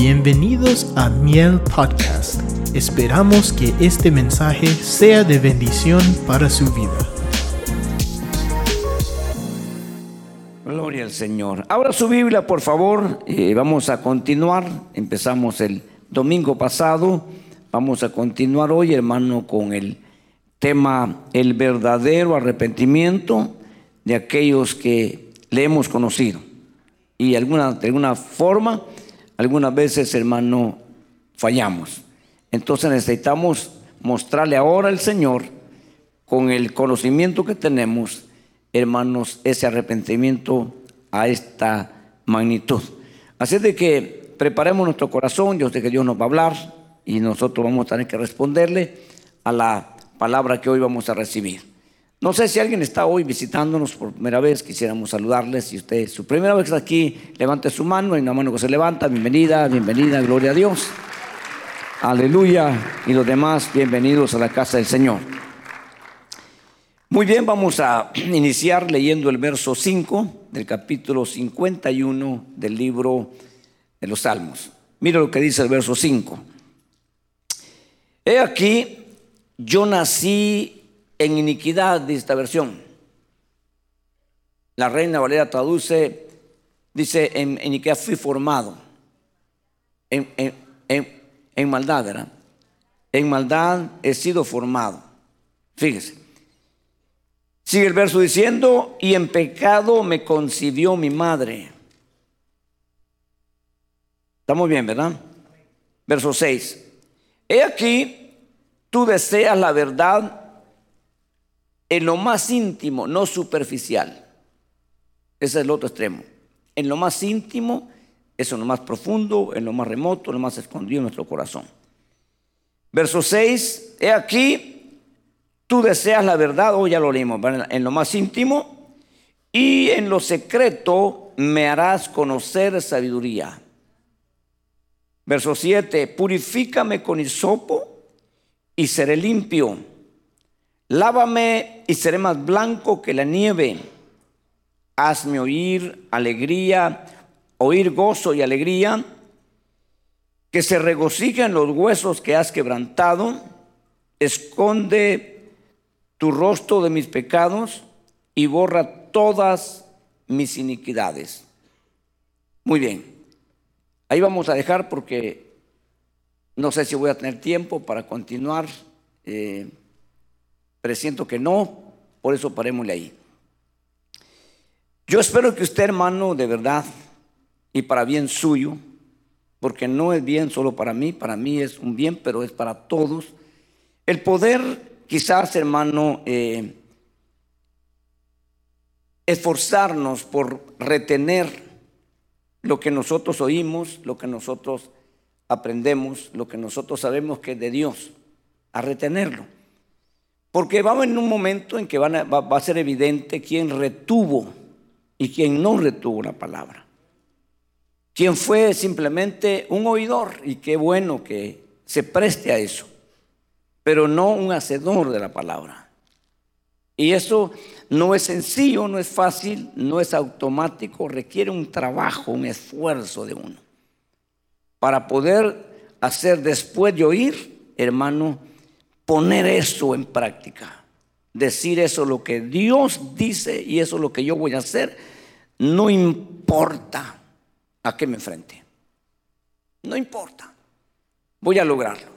Bienvenidos a Miel Podcast. Esperamos que este mensaje sea de bendición para su vida. Gloria al Señor. Abra su Biblia, por favor. Eh, vamos a continuar. Empezamos el domingo pasado. Vamos a continuar hoy, hermano, con el tema el verdadero arrepentimiento de aquellos que le hemos conocido. Y alguna, de alguna forma, algunas veces, hermano, fallamos. Entonces necesitamos mostrarle ahora al Señor, con el conocimiento que tenemos, hermanos, ese arrepentimiento a esta magnitud. Así de que preparemos nuestro corazón, yo sé que Dios nos va a hablar y nosotros vamos a tener que responderle a la palabra que hoy vamos a recibir. No sé si alguien está hoy visitándonos por primera vez, quisiéramos saludarles. Si usted es su primera vez aquí, levante su mano, hay una mano que se levanta, bienvenida, bienvenida, gloria a Dios. Aleluya. Y los demás, bienvenidos a la casa del Señor. Muy bien, vamos a iniciar leyendo el verso 5 del capítulo 51 del libro de los Salmos. Mira lo que dice el verso 5. He aquí, yo nací en iniquidad, de esta versión. La reina Valera traduce, dice, en iniquidad fui formado. En, en maldad, ¿verdad? En maldad he sido formado. Fíjese. Sigue el verso diciendo, y en pecado me concibió mi madre. Estamos bien, ¿verdad? Verso 6. He aquí, tú deseas la verdad en lo más íntimo, no superficial. Ese es el otro extremo. En lo más íntimo, eso en lo más profundo, en lo más remoto, en lo más escondido en nuestro corazón. Verso 6, he aquí, Tú deseas la verdad, hoy ya lo leímos, en lo más íntimo y en lo secreto me harás conocer sabiduría. Verso 7, purifícame con hisopo y seré limpio. Lávame y seré más blanco que la nieve. Hazme oír alegría, oír gozo y alegría, que se regocijen los huesos que has quebrantado. Esconde tu rostro de mis pecados y borra todas mis iniquidades. Muy bien, ahí vamos a dejar porque no sé si voy a tener tiempo para continuar, eh, presiento que no, por eso parémosle ahí. Yo espero que usted, hermano, de verdad, y para bien suyo, porque no es bien solo para mí, para mí es un bien, pero es para todos, el poder quizás, hermano, eh, esforzarnos por retener lo que nosotros oímos, lo que nosotros aprendemos, lo que nosotros sabemos que es de Dios, a retenerlo. Porque vamos en un momento en que va, va a ser evidente quién retuvo y quién no retuvo la palabra. Quién fue simplemente un oidor y qué bueno que se preste a eso pero no un hacedor de la palabra. Y eso no es sencillo, no es fácil, no es automático, requiere un trabajo, un esfuerzo de uno. Para poder hacer después de oír, hermano, poner eso en práctica. Decir eso lo que Dios dice y eso lo que yo voy a hacer, no importa a qué me enfrente. No importa. Voy a lograrlo.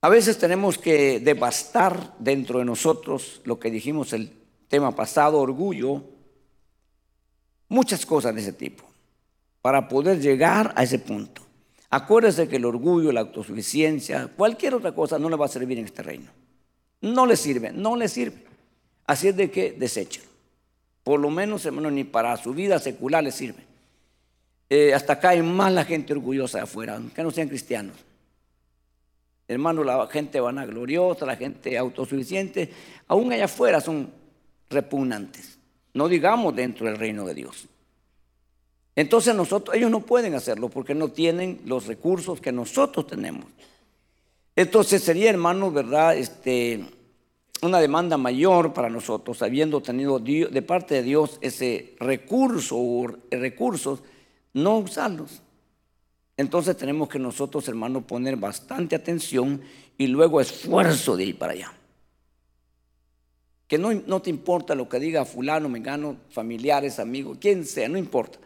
A veces tenemos que devastar dentro de nosotros lo que dijimos el tema pasado, orgullo, muchas cosas de ese tipo, para poder llegar a ese punto. Acuérdese que el orgullo, la autosuficiencia, cualquier otra cosa no le va a servir en este reino. No le sirve, no le sirve. Así es de que desechen. Por lo menos, hermano, ni para su vida secular le sirve. Eh, hasta hay más la gente orgullosa de afuera, aunque no sean cristianos. Hermano, la gente vanagloriosa, la gente autosuficiente, aún allá afuera son repugnantes. No digamos dentro del reino de Dios. Entonces nosotros, ellos no pueden hacerlo porque no tienen los recursos que nosotros tenemos. Entonces sería, hermano, verdad, este, una demanda mayor para nosotros, habiendo tenido de parte de Dios ese recurso o recursos, no usarlos. Entonces tenemos que nosotros, hermanos, poner bastante atención y luego esfuerzo de ir para allá. Que no, no te importa lo que diga fulano, mengano, familiares, amigos, quien sea, no importa.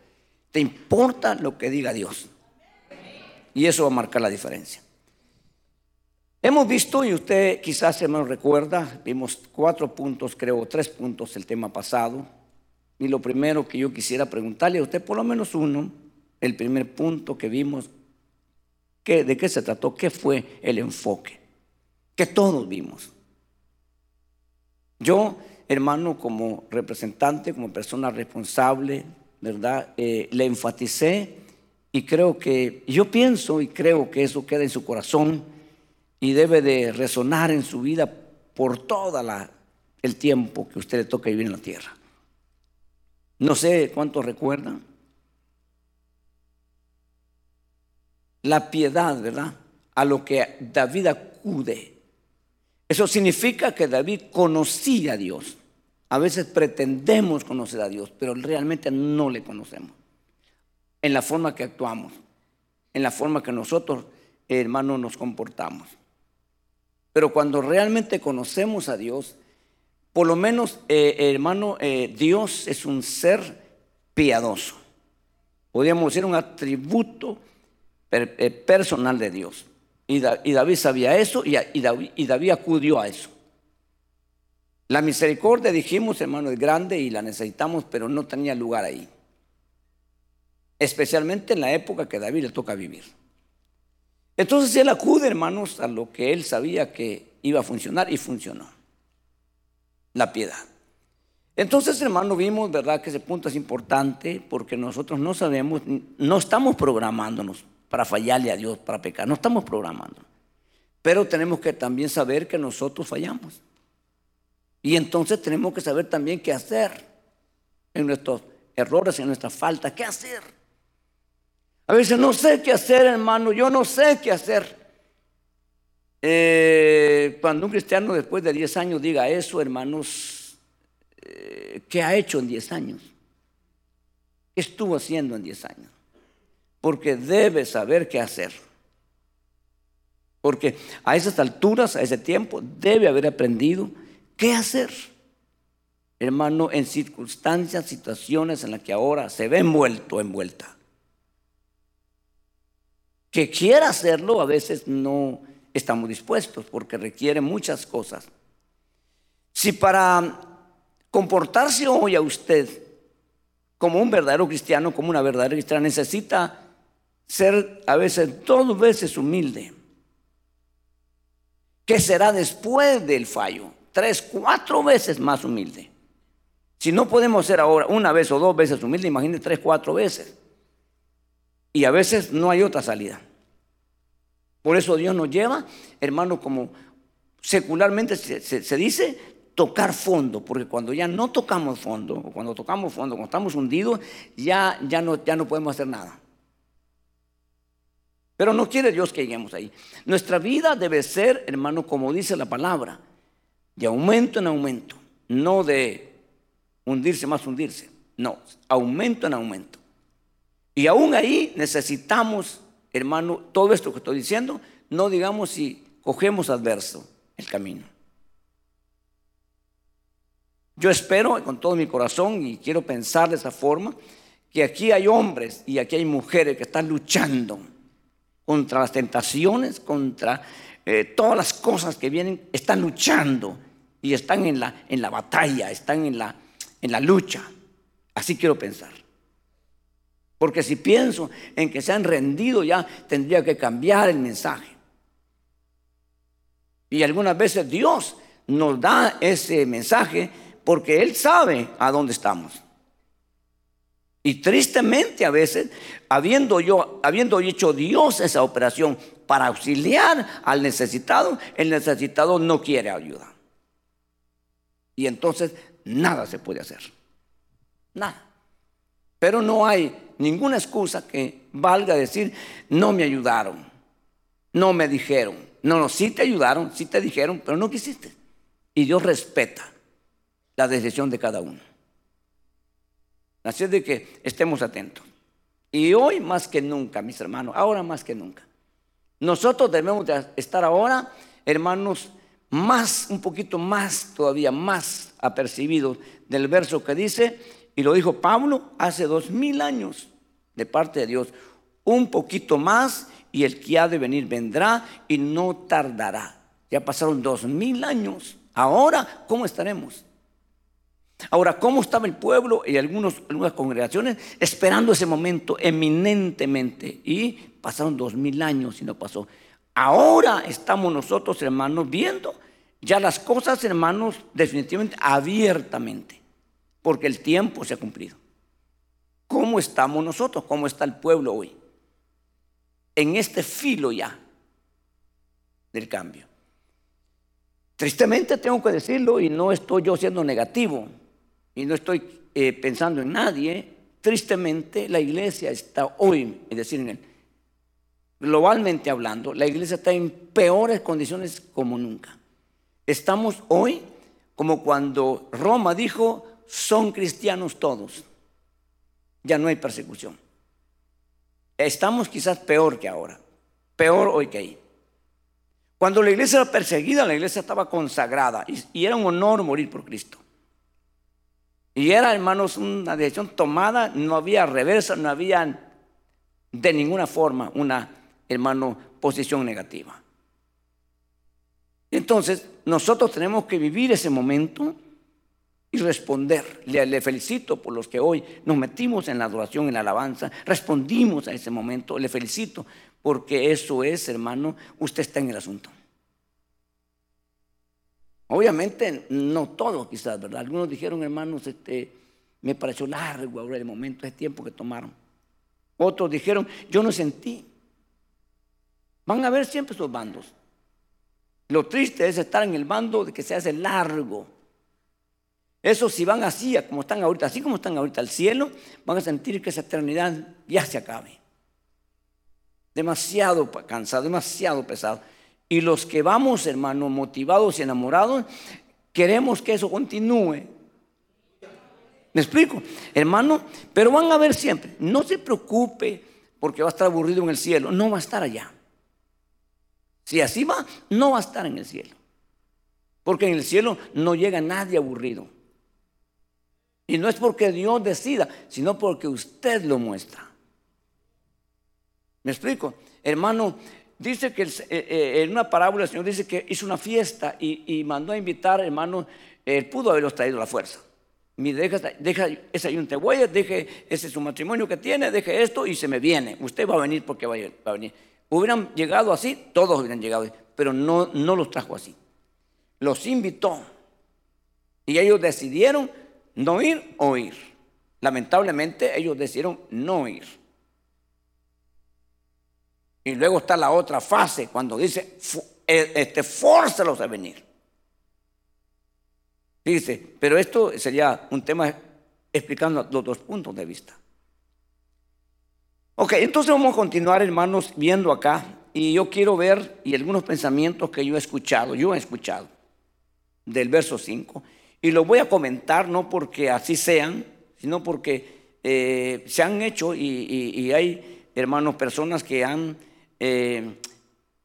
Te importa lo que diga Dios. Y eso va a marcar la diferencia. Hemos visto, y usted quizás se me recuerda, vimos cuatro puntos, creo, tres puntos el tema pasado. Y lo primero que yo quisiera preguntarle a usted, por lo menos uno, el primer punto que vimos, ¿de qué se trató? ¿Qué fue el enfoque? Que todos vimos. Yo, hermano, como representante, como persona responsable, ¿verdad? Eh, le enfaticé y creo que, yo pienso y creo que eso queda en su corazón y debe de resonar en su vida por todo el tiempo que usted le toca vivir en la tierra. No sé cuántos recuerdan. La piedad, ¿verdad? A lo que David acude. Eso significa que David conocía a Dios. A veces pretendemos conocer a Dios, pero realmente no le conocemos. En la forma que actuamos, en la forma que nosotros, hermanos, nos comportamos. Pero cuando realmente conocemos a Dios, por lo menos, eh, hermano, eh, Dios es un ser piadoso. Podríamos decir un atributo eh, personal de Dios. Y, David sabía eso y, y David acudió a eso. La misericordia, dijimos, hermano, es grande y la necesitamos, pero no tenía lugar ahí. Especialmente en la época que David le toca vivir. Entonces él acude, hermanos, a lo que él sabía que iba a funcionar y funcionó. La piedad. Entonces, hermano, vimos, ¿verdad?, que ese punto es importante porque nosotros no sabemos, no estamos programándonos para fallarle a Dios, para pecar, no estamos programando. Pero tenemos que también saber que nosotros fallamos. Y entonces tenemos que saber también qué hacer en nuestros errores, en nuestras faltas, qué hacer. A veces no sé qué hacer, hermano, yo no sé qué hacer. Eh, cuando un cristiano después de 10 años diga eso, hermanos, eh, ¿qué ha hecho en 10 años? ¿Qué estuvo haciendo en 10 años? Porque debe saber qué hacer. Porque a esas alturas, a ese tiempo, debe haber aprendido qué hacer. Hermano, en circunstancias, situaciones en las que ahora se ve envuelto, envuelta que quiera hacerlo, a veces no estamos dispuestos porque requiere muchas cosas. Si para comportarse hoy a usted como un verdadero cristiano, como una verdadera cristiana, necesita ser a veces dos veces humilde, ¿qué será después del fallo? Tres, cuatro veces más humilde. Si no podemos ser ahora una vez o dos veces humilde, imagínese tres, cuatro veces. Y a veces no hay otra salida. Por eso Dios nos lleva, hermano, como secularmente se, dice, tocar fondo, porque cuando ya no tocamos fondo, o cuando tocamos fondo, cuando estamos hundidos, ya, ya, no, ya no podemos hacer nada. Pero no quiere Dios que lleguemos ahí. Nuestra vida debe ser, hermano, como dice la palabra, de aumento en aumento, no de hundirse más hundirse, no, aumento en aumento. Y aún ahí necesitamos, hermano, todo esto que estoy diciendo, no digamos si cogemos adverso el camino. Yo espero con todo mi corazón y quiero pensar de esa forma que aquí hay hombres y aquí hay mujeres que están luchando contra las tentaciones, contra eh, todas las cosas que vienen, están luchando y están en la, en la batalla, están en la, en la lucha. Así quiero pensar. Porque si pienso en que se han rendido ya, tendría que cambiar el mensaje. Y algunas veces Dios nos da ese mensaje porque Él sabe a dónde estamos. Y tristemente a veces, habiendo yo, habiendo hecho Dios esa operación para auxiliar al necesitado, el necesitado no quiere ayuda. Y entonces nada se puede hacer. Nada. Pero no hay ninguna excusa que valga decir, no me ayudaron, no me dijeron. No, no, sí te ayudaron, sí te dijeron, pero no quisiste. Y Dios respeta la decisión de cada uno. Así es de que estemos atentos. Y hoy más que nunca, mis hermanos, ahora más que nunca. Nosotros debemos de estar ahora, hermanos, más, un poquito más, todavía más apercibidos del verso que dice, y lo dijo Pablo hace dos mil años de parte de Dios, un poquito más y el que ha de venir vendrá y no tardará. Ya pasaron dos mil años. Ahora, ¿cómo estaremos? Ahora, ¿cómo estaba el pueblo y algunas congregaciones esperando ese momento eminentemente? Y pasaron dos mil años y no pasó. Ahora estamos nosotros, hermanos, viendo ya las cosas, hermanos, definitivamente abiertamente, porque el tiempo se ha cumplido. ¿Cómo estamos nosotros? ¿Cómo está el pueblo hoy? En este filo ya del cambio. Tristemente tengo que decirlo y no estoy yo siendo negativo y no estoy eh, pensando en nadie. Tristemente la iglesia está hoy, es decir, en globalmente hablando, la iglesia está en peores condiciones como nunca. Estamos hoy como cuando Roma dijo, son cristianos todos. Ya no hay persecución. Estamos quizás peor que ahora, peor hoy que ahí. Cuando la iglesia era perseguida, la iglesia estaba consagrada y, era un honor morir por Cristo. Y era, hermanos, una decisión tomada, no había reversa, no había de ninguna forma una, hermano, posición negativa. Entonces, nosotros tenemos que vivir ese momento y responder. Le, felicito por los que hoy nos metimos en la adoración, en la alabanza, respondimos a ese momento. Le felicito porque eso es, hermano, usted está en el asunto. Obviamente, no todo quizás, ¿verdad? Algunos dijeron, hermanos, este, me pareció largo ahora el momento, ese tiempo que tomaron. Otros dijeron, yo no sentí. Van a ver siempre esos bandos. Lo triste es estar en el bando de que se hace largo. Eso si van así, como están ahorita, así como están ahorita al cielo, van a sentir que esa eternidad ya se acabe. Demasiado cansado, demasiado pesado. Y los que vamos, hermanos, motivados y enamorados, queremos que eso continúe. ¿Me explico? Hermano, pero van a ver siempre, no se preocupe porque va a estar aburrido en el cielo, no va a estar allá. Si así va, no va a estar en el cielo. Porque en el cielo no llega nadie aburrido. Y no es porque Dios decida, sino porque usted lo muestra. ¿Me explico? Hermano, dice que eh, eh, en una parábola el Señor dice que hizo una fiesta y, mandó a invitar, hermano, él pudo haberlos traído a la fuerza. Deja, deja ese ayuno te voy, deje ese su matrimonio que tiene, deje esto y se me viene. Usted va a venir porque va a venir. Hubieran llegado así, todos hubieran llegado, pero no, no los trajo así. Los invitó y ellos decidieron no ir o ir. Lamentablemente ellos decidieron no ir. Y luego está la otra fase cuando dice, e, este, a venir. Dice, pero esto sería un tema explicando los dos puntos de vista. Ok, entonces vamos a continuar, hermanos, viendo acá. Y yo quiero ver y algunos pensamientos que yo he escuchado, yo he escuchado del verso 5. Y lo voy a comentar no porque así sean, sino porque eh, se han hecho y, hay, hermanos, personas que han eh,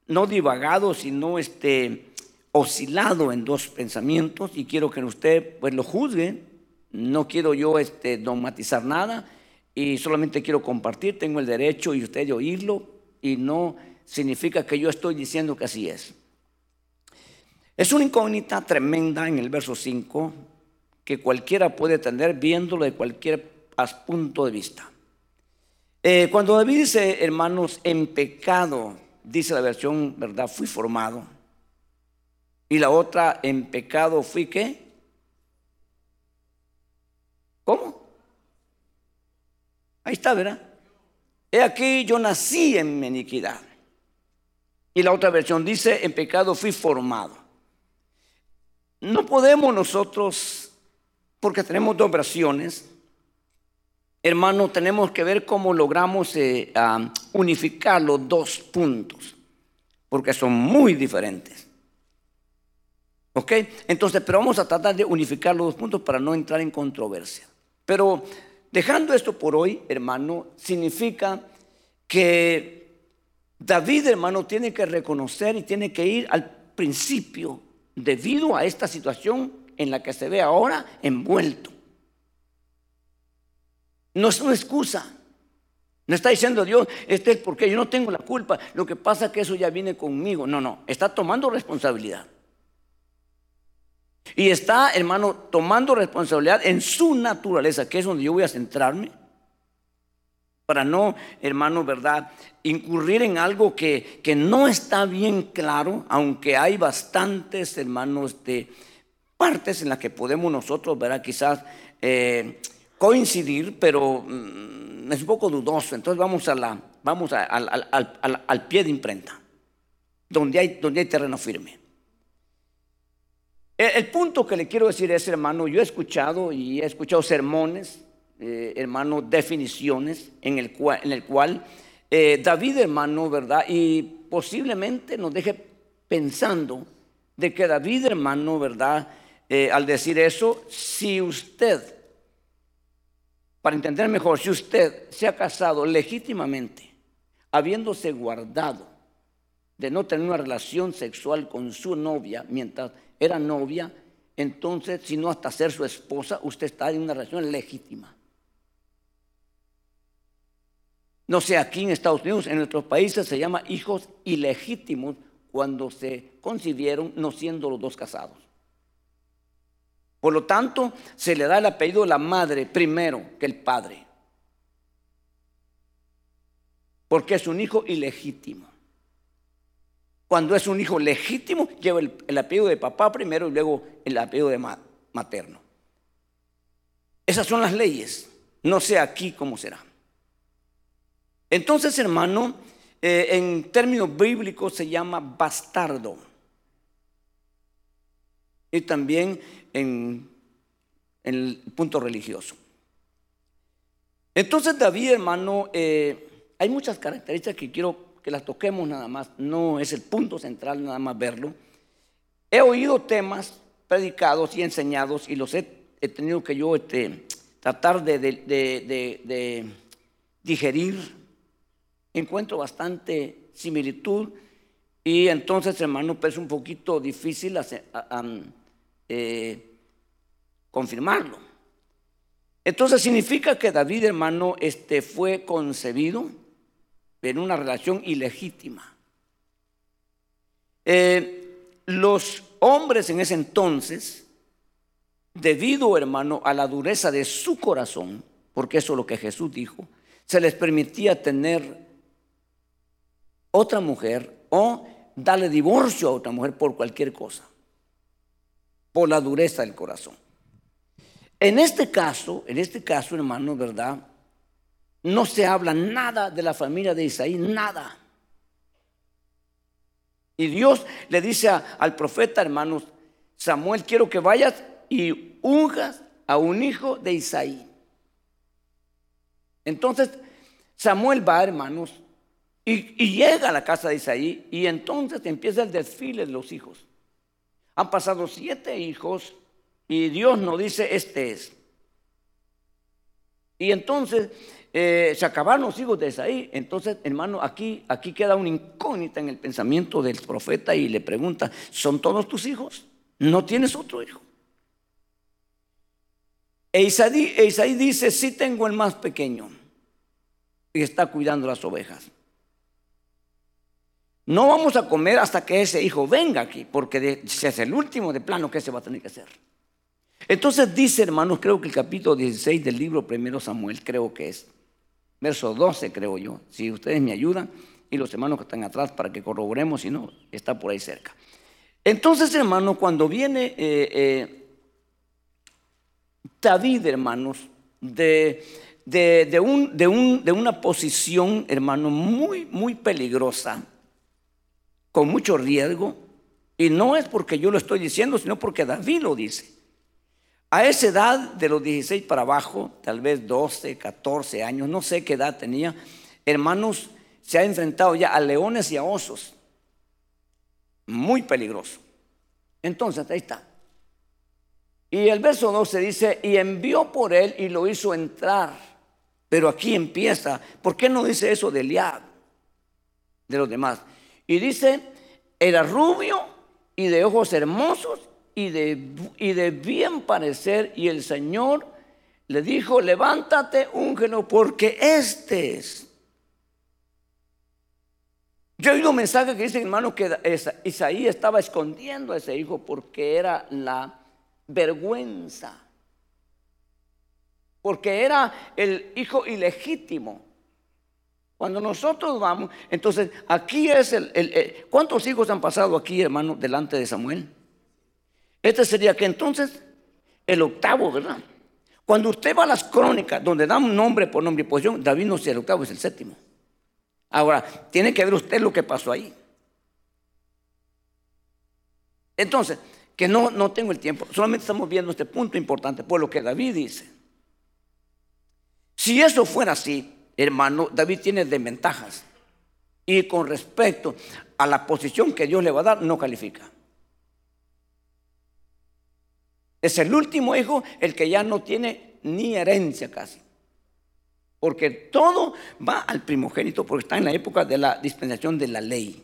no divagado, sino este, oscilado en dos pensamientos. Y quiero que usted pues lo juzgue. No quiero yo este, dogmatizar nada y solamente quiero compartir, tengo el derecho y usted de oírlo y no significa que yo estoy diciendo que así es. Es una incógnita tremenda en el verso 5 que cualquiera puede tener viéndolo de cualquier punto de vista. Eh, cuando David dice, hermanos, en pecado, dice la versión, ¿verdad? Fui formado. Y la otra, en pecado fui qué? ¿Cómo? Ahí está, ¿verdad? He aquí yo nací en mi iniquidad. Y la otra versión dice, en pecado fui formado. No podemos nosotros, porque tenemos dos versiones, hermano, tenemos que ver cómo logramos eh, unificar los dos puntos, porque son muy diferentes. ¿Ok? Entonces, pero vamos a tratar de unificar los dos puntos para no entrar en controversia. Pero dejando esto por hoy, hermano, significa que David, hermano, tiene que reconocer y tiene que ir al principio debido a esta situación en la que se ve ahora envuelto. No es una excusa. No está diciendo Dios, este es porque yo no tengo la culpa. Lo que pasa es que eso ya viene conmigo. No, no, está tomando responsabilidad. Y está, hermano, tomando responsabilidad en su naturaleza, que es donde yo voy a centrarme, para no, hermano, ¿verdad? Incurrir en algo que, que no está bien claro, aunque hay bastantes, hermanos, de partes en las que podemos nosotros, ¿verdad? Quizás eh, coincidir, pero mm, es un poco dudoso. Entonces vamos, a la, vamos al, pie de imprenta, donde hay, donde hay terreno firme. El, punto que le quiero decir es, hermano, yo he escuchado y he escuchado sermones, eh, hermano, definiciones en el cual, en el cual eh, David, hermano, ¿verdad? Y posiblemente nos deje pensando de que David, hermano, ¿verdad? Eh, al decir eso, si usted, para entender mejor, si usted se ha casado legítimamente, habiéndose guardado de no tener una relación sexual con su novia mientras era novia, entonces, si no hasta ser su esposa, usted está en una relación legítima. No sé, aquí en Estados Unidos, en nuestros países se llama hijos ilegítimos cuando se concibieron no siendo los dos casados. Por lo tanto, se le da el apellido de la madre primero que el padre. Porque es un hijo ilegítimo. Cuando es un hijo legítimo, lleva el, apellido de papá primero y luego el apellido de materno. Esas son las leyes. No sé aquí cómo será. Entonces, hermano, eh, en términos bíblicos se llama bastardo. Y también en, el punto religioso. Entonces, David, hermano, eh, hay muchas características que quiero que las toquemos nada más, no es el punto central nada más verlo. He oído temas predicados y enseñados y los he, tenido que yo este, tratar de, digerir. Encuentro bastante similitud y entonces, hermano, pues es un poquito difícil eh, confirmarlo. Entonces significa que David, hermano, este, fue concebido en una relación ilegítima. Eh, los hombres en ese entonces, debido, hermano, a la dureza de su corazón, porque eso es lo que Jesús dijo, se les permitía tener otra mujer o darle divorcio a otra mujer por cualquier cosa, por la dureza del corazón. En este caso, en este caso, hermano, ¿verdad? no se habla nada de la familia de Isaí, nada. Y Dios le dice al profeta, hermanos, Samuel, quiero que vayas y unjas a un hijo de Isaí. Entonces, Samuel va, hermanos, y, y, llega a la casa de Isaí y entonces empieza el desfile de los hijos. Han pasado siete hijos y Dios nos dice, este es. Y entonces eh, se acabaron los hijos de Isaí. Entonces, hermano, aquí, aquí queda una incógnita en el pensamiento del profeta y le pregunta, ¿son todos tus hijos? ¿No tienes otro hijo? E Isaí, e Isaí dice, sí tengo el más pequeño y está cuidando las ovejas. No vamos a comer hasta que ese hijo venga aquí, porque si es el último de plano, ¿qué se va a tener que hacer? Entonces dice, hermanos, creo que el capítulo 16 del libro primero Samuel, creo que es, verso 12 creo yo, si ustedes me ayudan y los hermanos que están atrás para que corroboremos, si no, está por ahí cerca. Entonces, hermano, cuando viene eh, eh, David, hermanos, de, de una posición, hermano, muy, muy peligrosa, con mucho riesgo, y no es porque yo lo estoy diciendo, sino porque David lo dice. A esa edad, de los 16 para abajo, tal vez 12, 14 años, no sé qué edad tenía, hermanos, se ha enfrentado ya a leones y a osos. Muy peligroso. Entonces, ahí está. Y el verso 12 dice, y envió por él y lo hizo entrar. Pero aquí empieza. ¿Por qué no dice eso de Eliab? De los demás. Y dice, era rubio y de ojos hermosos y de, y de bien parecer. Y el Señor le dijo, levántate, úngelo, porque este es. Yo he oído un mensaje que dice, hermano, que Isaías estaba escondiendo a ese hijo porque era la vergüenza. Porque era el hijo ilegítimo. Cuando nosotros vamos, entonces aquí es el, ¿Cuántos hijos han pasado aquí, hermano, delante de Samuel? Este sería que entonces el octavo, ¿verdad? Cuando usted va a las crónicas, donde dan nombre por nombre y posición, David no es el octavo, es el séptimo. Ahora, tiene que ver usted lo que pasó ahí. Entonces, que no, no tengo el tiempo, solamente estamos viendo este punto importante por lo que David dice. Si eso fuera así, hermano, David tiene desventajas. Y con respecto a la posición que Dios le va a dar, no califica. Es el último hijo el que ya no tiene ni herencia casi. Porque todo va al primogénito, porque está en la época de la dispensación de la ley.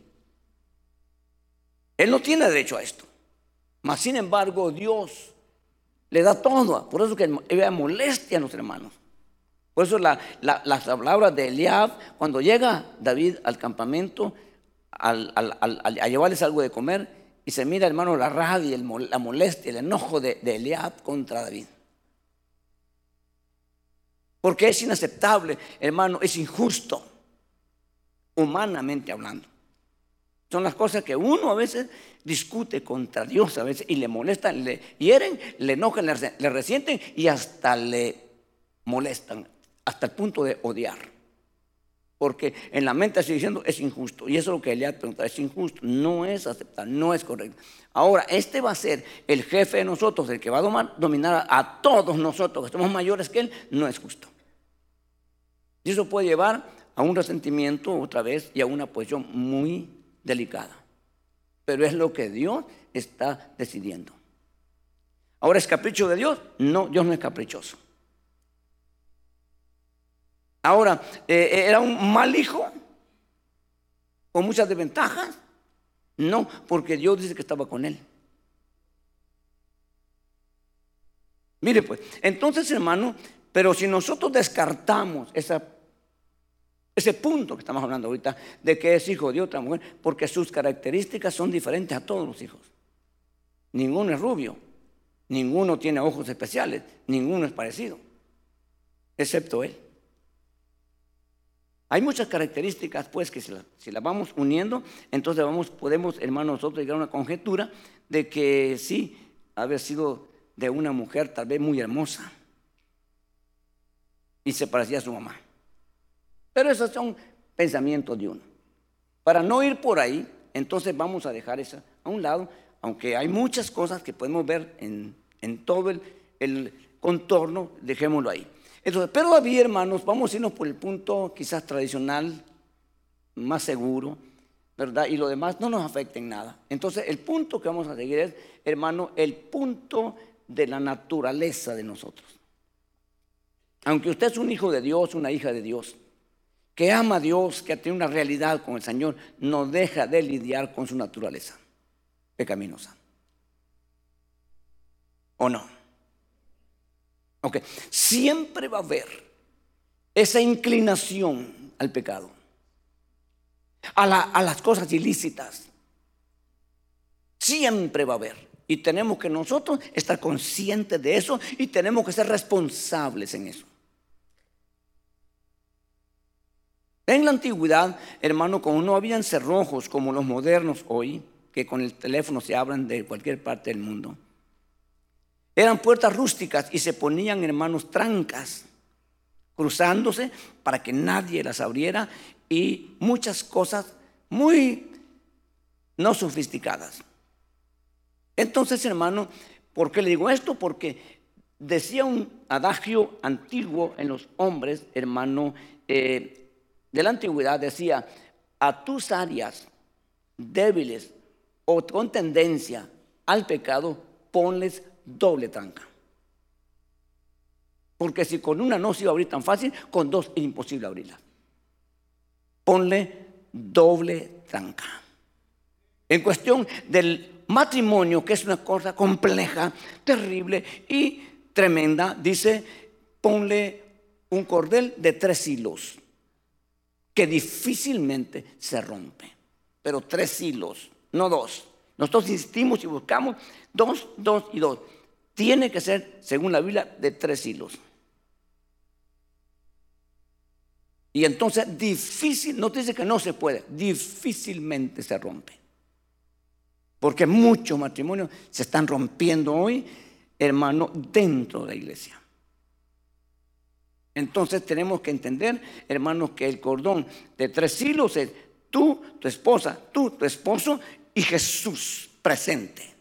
Él no tiene derecho a esto. Mas sin embargo, Dios le da todo. Por eso que ella molestia a los hermanos. Por eso las palabras de Eliab, cuando llega David al campamento a llevarles algo de comer, y se mira, hermano, la rabia, la molestia, el enojo de, de Eliab contra David. Porque es inaceptable, hermano, es injusto, humanamente hablando. Son las cosas que uno a veces discute contra Dios a veces y le molestan, le hieren, le enojan, le, resienten y hasta le molestan, hasta el punto de odiar. Porque en la mente sigue diciendo es injusto. Y eso es lo que le preguntado, es injusto, no es aceptable, no es correcto. Ahora, este va a ser el jefe de nosotros, el que va a dominar a todos nosotros, que somos mayores que él, no es justo. Y eso puede llevar a un resentimiento otra vez y a una posición muy delicada. Pero es lo que Dios está decidiendo. Ahora, ¿es capricho de Dios? No, Dios no es caprichoso. Ahora, eh, eh, ¿era un mal hijo? ¿Con muchas desventajas? No, porque Dios dice que estaba con él. Mire pues, entonces hermano, pero si nosotros descartamos ese punto que estamos hablando ahorita, de que es hijo de otra mujer, porque sus características son diferentes a todos los hijos. Ninguno es rubio, ninguno tiene ojos especiales, ninguno es parecido, excepto él. Hay muchas características, pues, que si las, vamos uniendo, entonces vamos, podemos, hermanos, nosotros llegar a una conjetura de que sí, haber sido de una mujer tal vez muy hermosa y se parecía a su mamá. Pero esos son pensamientos de uno. Para no ir por ahí, entonces vamos a dejar eso a un lado, aunque hay muchas cosas que podemos ver en, todo el, contorno, dejémoslo ahí. Entonces, pero todavía, hermanos, vamos a irnos por el punto quizás tradicional, más seguro, ¿verdad? Y lo demás no nos afecta en nada. Entonces, el punto que vamos a seguir es, hermano, el punto de la naturaleza de nosotros. Aunque usted es un hijo de Dios, una hija de Dios, que ama a Dios, que tiene una realidad con el Señor, no deja de lidiar con su naturaleza pecaminosa. ¿O no? Ok, siempre va a haber esa inclinación al pecado, a, las cosas ilícitas. Siempre va a haber. Y tenemos que nosotros estar conscientes de eso y tenemos que ser responsables en eso. En la antigüedad, hermano, como no habían cerrojos como los modernos hoy, que con el teléfono se abran de cualquier parte del mundo, eran puertas rústicas y se ponían, hermanos, trancas, cruzándose para que nadie las abriera y muchas cosas muy no sofisticadas. Entonces, hermano, ¿por qué le digo esto? Porque decía un adagio antiguo en los hombres, hermano, eh, de la antigüedad decía, a tus áreas débiles o con tendencia al pecado, ponles doble tranca. Porque si con una no se iba a abrir tan fácil, con dos es imposible abrirla. Ponle doble tranca. En cuestión del matrimonio, que es una cosa compleja, terrible y tremenda, dice, ponle un cordel de tres hilos, que difícilmente se rompe. Pero tres hilos, no dos. Nosotros insistimos y buscamos dos, dos y dos. Tiene que ser, según la Biblia, de tres hilos. Y entonces difícil, no te dice que no se puede, difícilmente se rompe. Porque muchos matrimonios se están rompiendo hoy, hermano, dentro de la iglesia. Entonces tenemos que entender, hermanos, que el cordón de tres hilos es tú, tu esposa, tú, tu esposo y Jesús presente.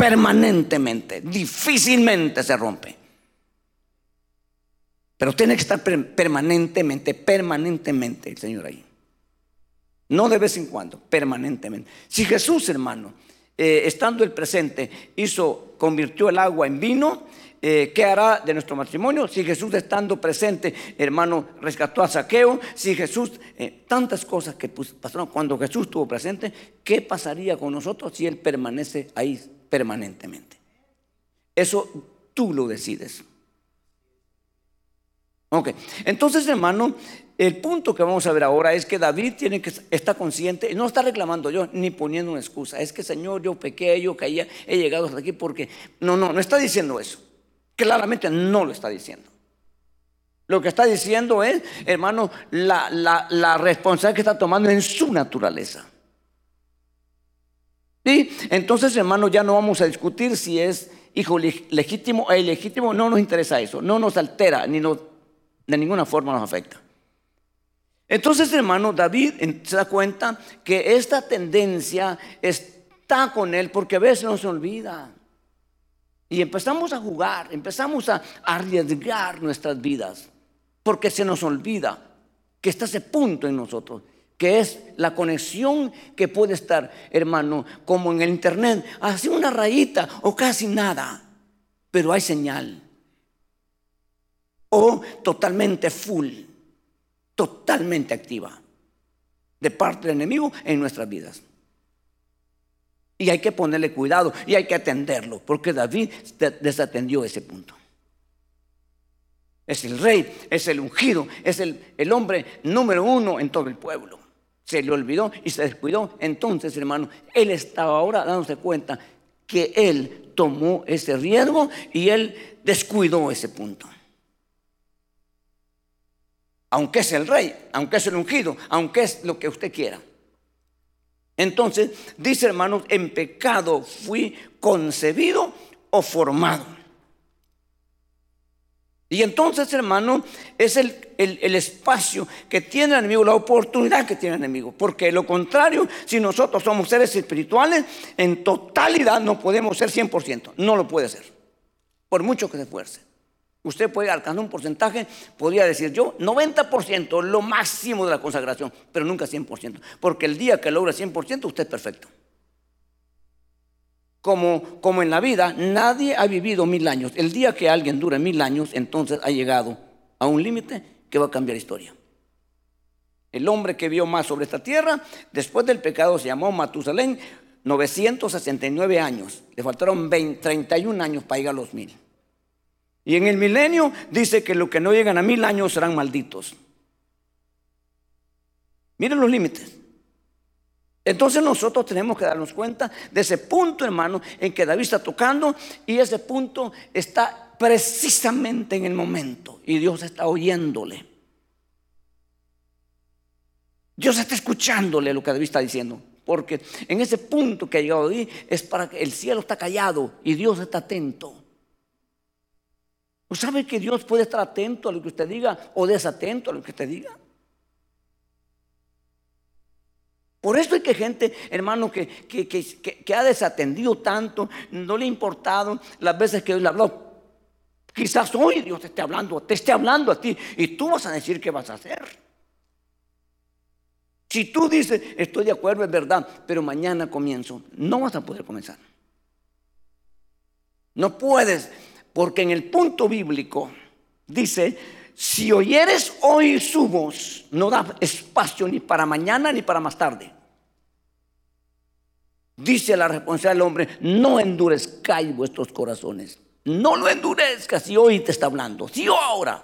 Permanentemente, difícilmente se rompe. Pero tiene que estar permanentemente, permanentemente el Señor ahí. No de vez en cuando, permanentemente. Si Jesús, hermano, eh, estando el presente, hizo, convirtió el agua en vino, eh, ¿qué hará de nuestro matrimonio? Si Jesús estando presente, hermano, rescató a Saqueo, si Jesús, eh, tantas cosas que pasaron cuando Jesús estuvo presente, ¿qué pasaría con nosotros si Él permanece ahí permanentemente? Eso tú lo decides. Ok, entonces hermano, el punto que vamos a ver ahora es que David tiene que estar consciente, no está reclamando yo ni poniendo una excusa, es que Señor, yo pequé, yo caía, he llegado hasta aquí porque, no, no, no está diciendo eso, claramente no lo está diciendo. Lo que está diciendo es, hermano, la, la responsabilidad que está tomando en su naturaleza. Y entonces, hermano, ya no vamos a discutir si es hijo legítimo o ilegítimo, no nos interesa eso, no nos altera ni de ninguna forma nos afecta. Entonces, hermano, David se da cuenta que esta tendencia está con él porque a veces nos olvida. Y empezamos a jugar, empezamos a arriesgar nuestras vidas, porque se nos olvida que está ese punto en nosotros, que es la conexión que puede estar, hermano, como en el internet, así una rayita o casi nada, pero hay señal o totalmente full, totalmente activa de parte del enemigo en nuestras vidas. Y hay que ponerle cuidado y hay que atenderlo, porque David desatendió ese punto. Es el rey, es el ungido, es el, el hombre número uno en todo el pueblo. Se le olvidó y se descuidó. Entonces, hermano, él estaba ahora dándose cuenta que él tomó ese riesgo y él descuidó ese punto aunque es el rey, aunque es el ungido, aunque es lo que usted quiera. Entonces, dice hermanos, en pecado fui concebido o formado. Y entonces, hermano, es el, el, espacio que tiene el enemigo, la oportunidad que tiene el enemigo. Porque lo contrario, si nosotros somos seres espirituales, en totalidad no podemos ser 100%. No lo puede ser. Por mucho que se esfuerce. Usted puede alcanzar un porcentaje, podría decir yo, 90%, lo máximo de la consagración, pero nunca 100%, porque el día que logra 100%, usted es perfecto. Como, como en la vida, nadie ha vivido mil años. El día que alguien dure mil años, entonces ha llegado a un límite que va a cambiar historia. El hombre que vio más sobre esta tierra, después del pecado, se llamó Matusalén, 969 años. Le faltaron 31 años para llegar a los mil. Y en el milenio dice que los que no llegan a mil años serán malditos. Miren los límites. Entonces nosotros tenemos que darnos cuenta de ese punto, hermano, en que David está tocando y ese punto está precisamente en el momento y Dios está oyéndole. Dios está escuchándole lo que David está diciendo, porque en ese punto que ha llegado ahí es para que el cielo está callado y Dios está atento. ¿Usted sabe que Dios puede estar atento a lo que usted diga o desatento a lo que usted diga? Por eso hay que gente, hermano, que, que, ha desatendido tanto, no le ha importado las veces que Dios le habló. Quizás hoy Dios te esté hablando, te esté hablando a ti y tú vas a decir qué vas a hacer. Si tú dices, estoy de acuerdo, es verdad, pero mañana comienzo, no vas a poder comenzar. No puedes, porque en el punto bíblico dice, si oyeres hoy su voz, no da espacio ni para mañana ni para más tarde. Dice la responsabilidad del hombre, no endurezcáis vuestros corazones. No lo endurezcas si hoy te está hablando, si ahora.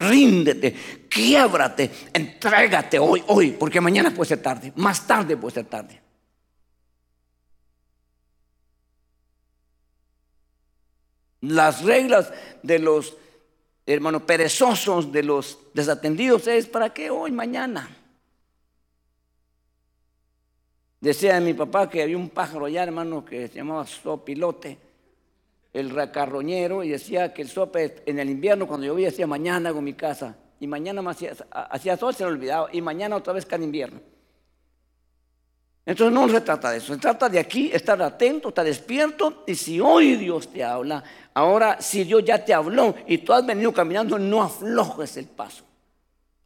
Ríndete, quiebrate, entrégate hoy, hoy, porque mañana puede ser tarde, más tarde puede ser tarde. Las reglas de los hermanos perezosos, de los desatendidos es para qué hoy, mañana. Decía mi papá que había un pájaro allá, hermano, que se llamaba sopilote el racarroñero y decía que el sope en el invierno cuando llovía decía mañana hago mi casa y mañana hacía, sol se le olvidaba y mañana otra vez cada invierno. Entonces no se trata de eso, se trata de aquí estar atento, estar despierto y si hoy Dios te habla, ahora si Dios ya te habló y tú has venido caminando, no aflojes el paso.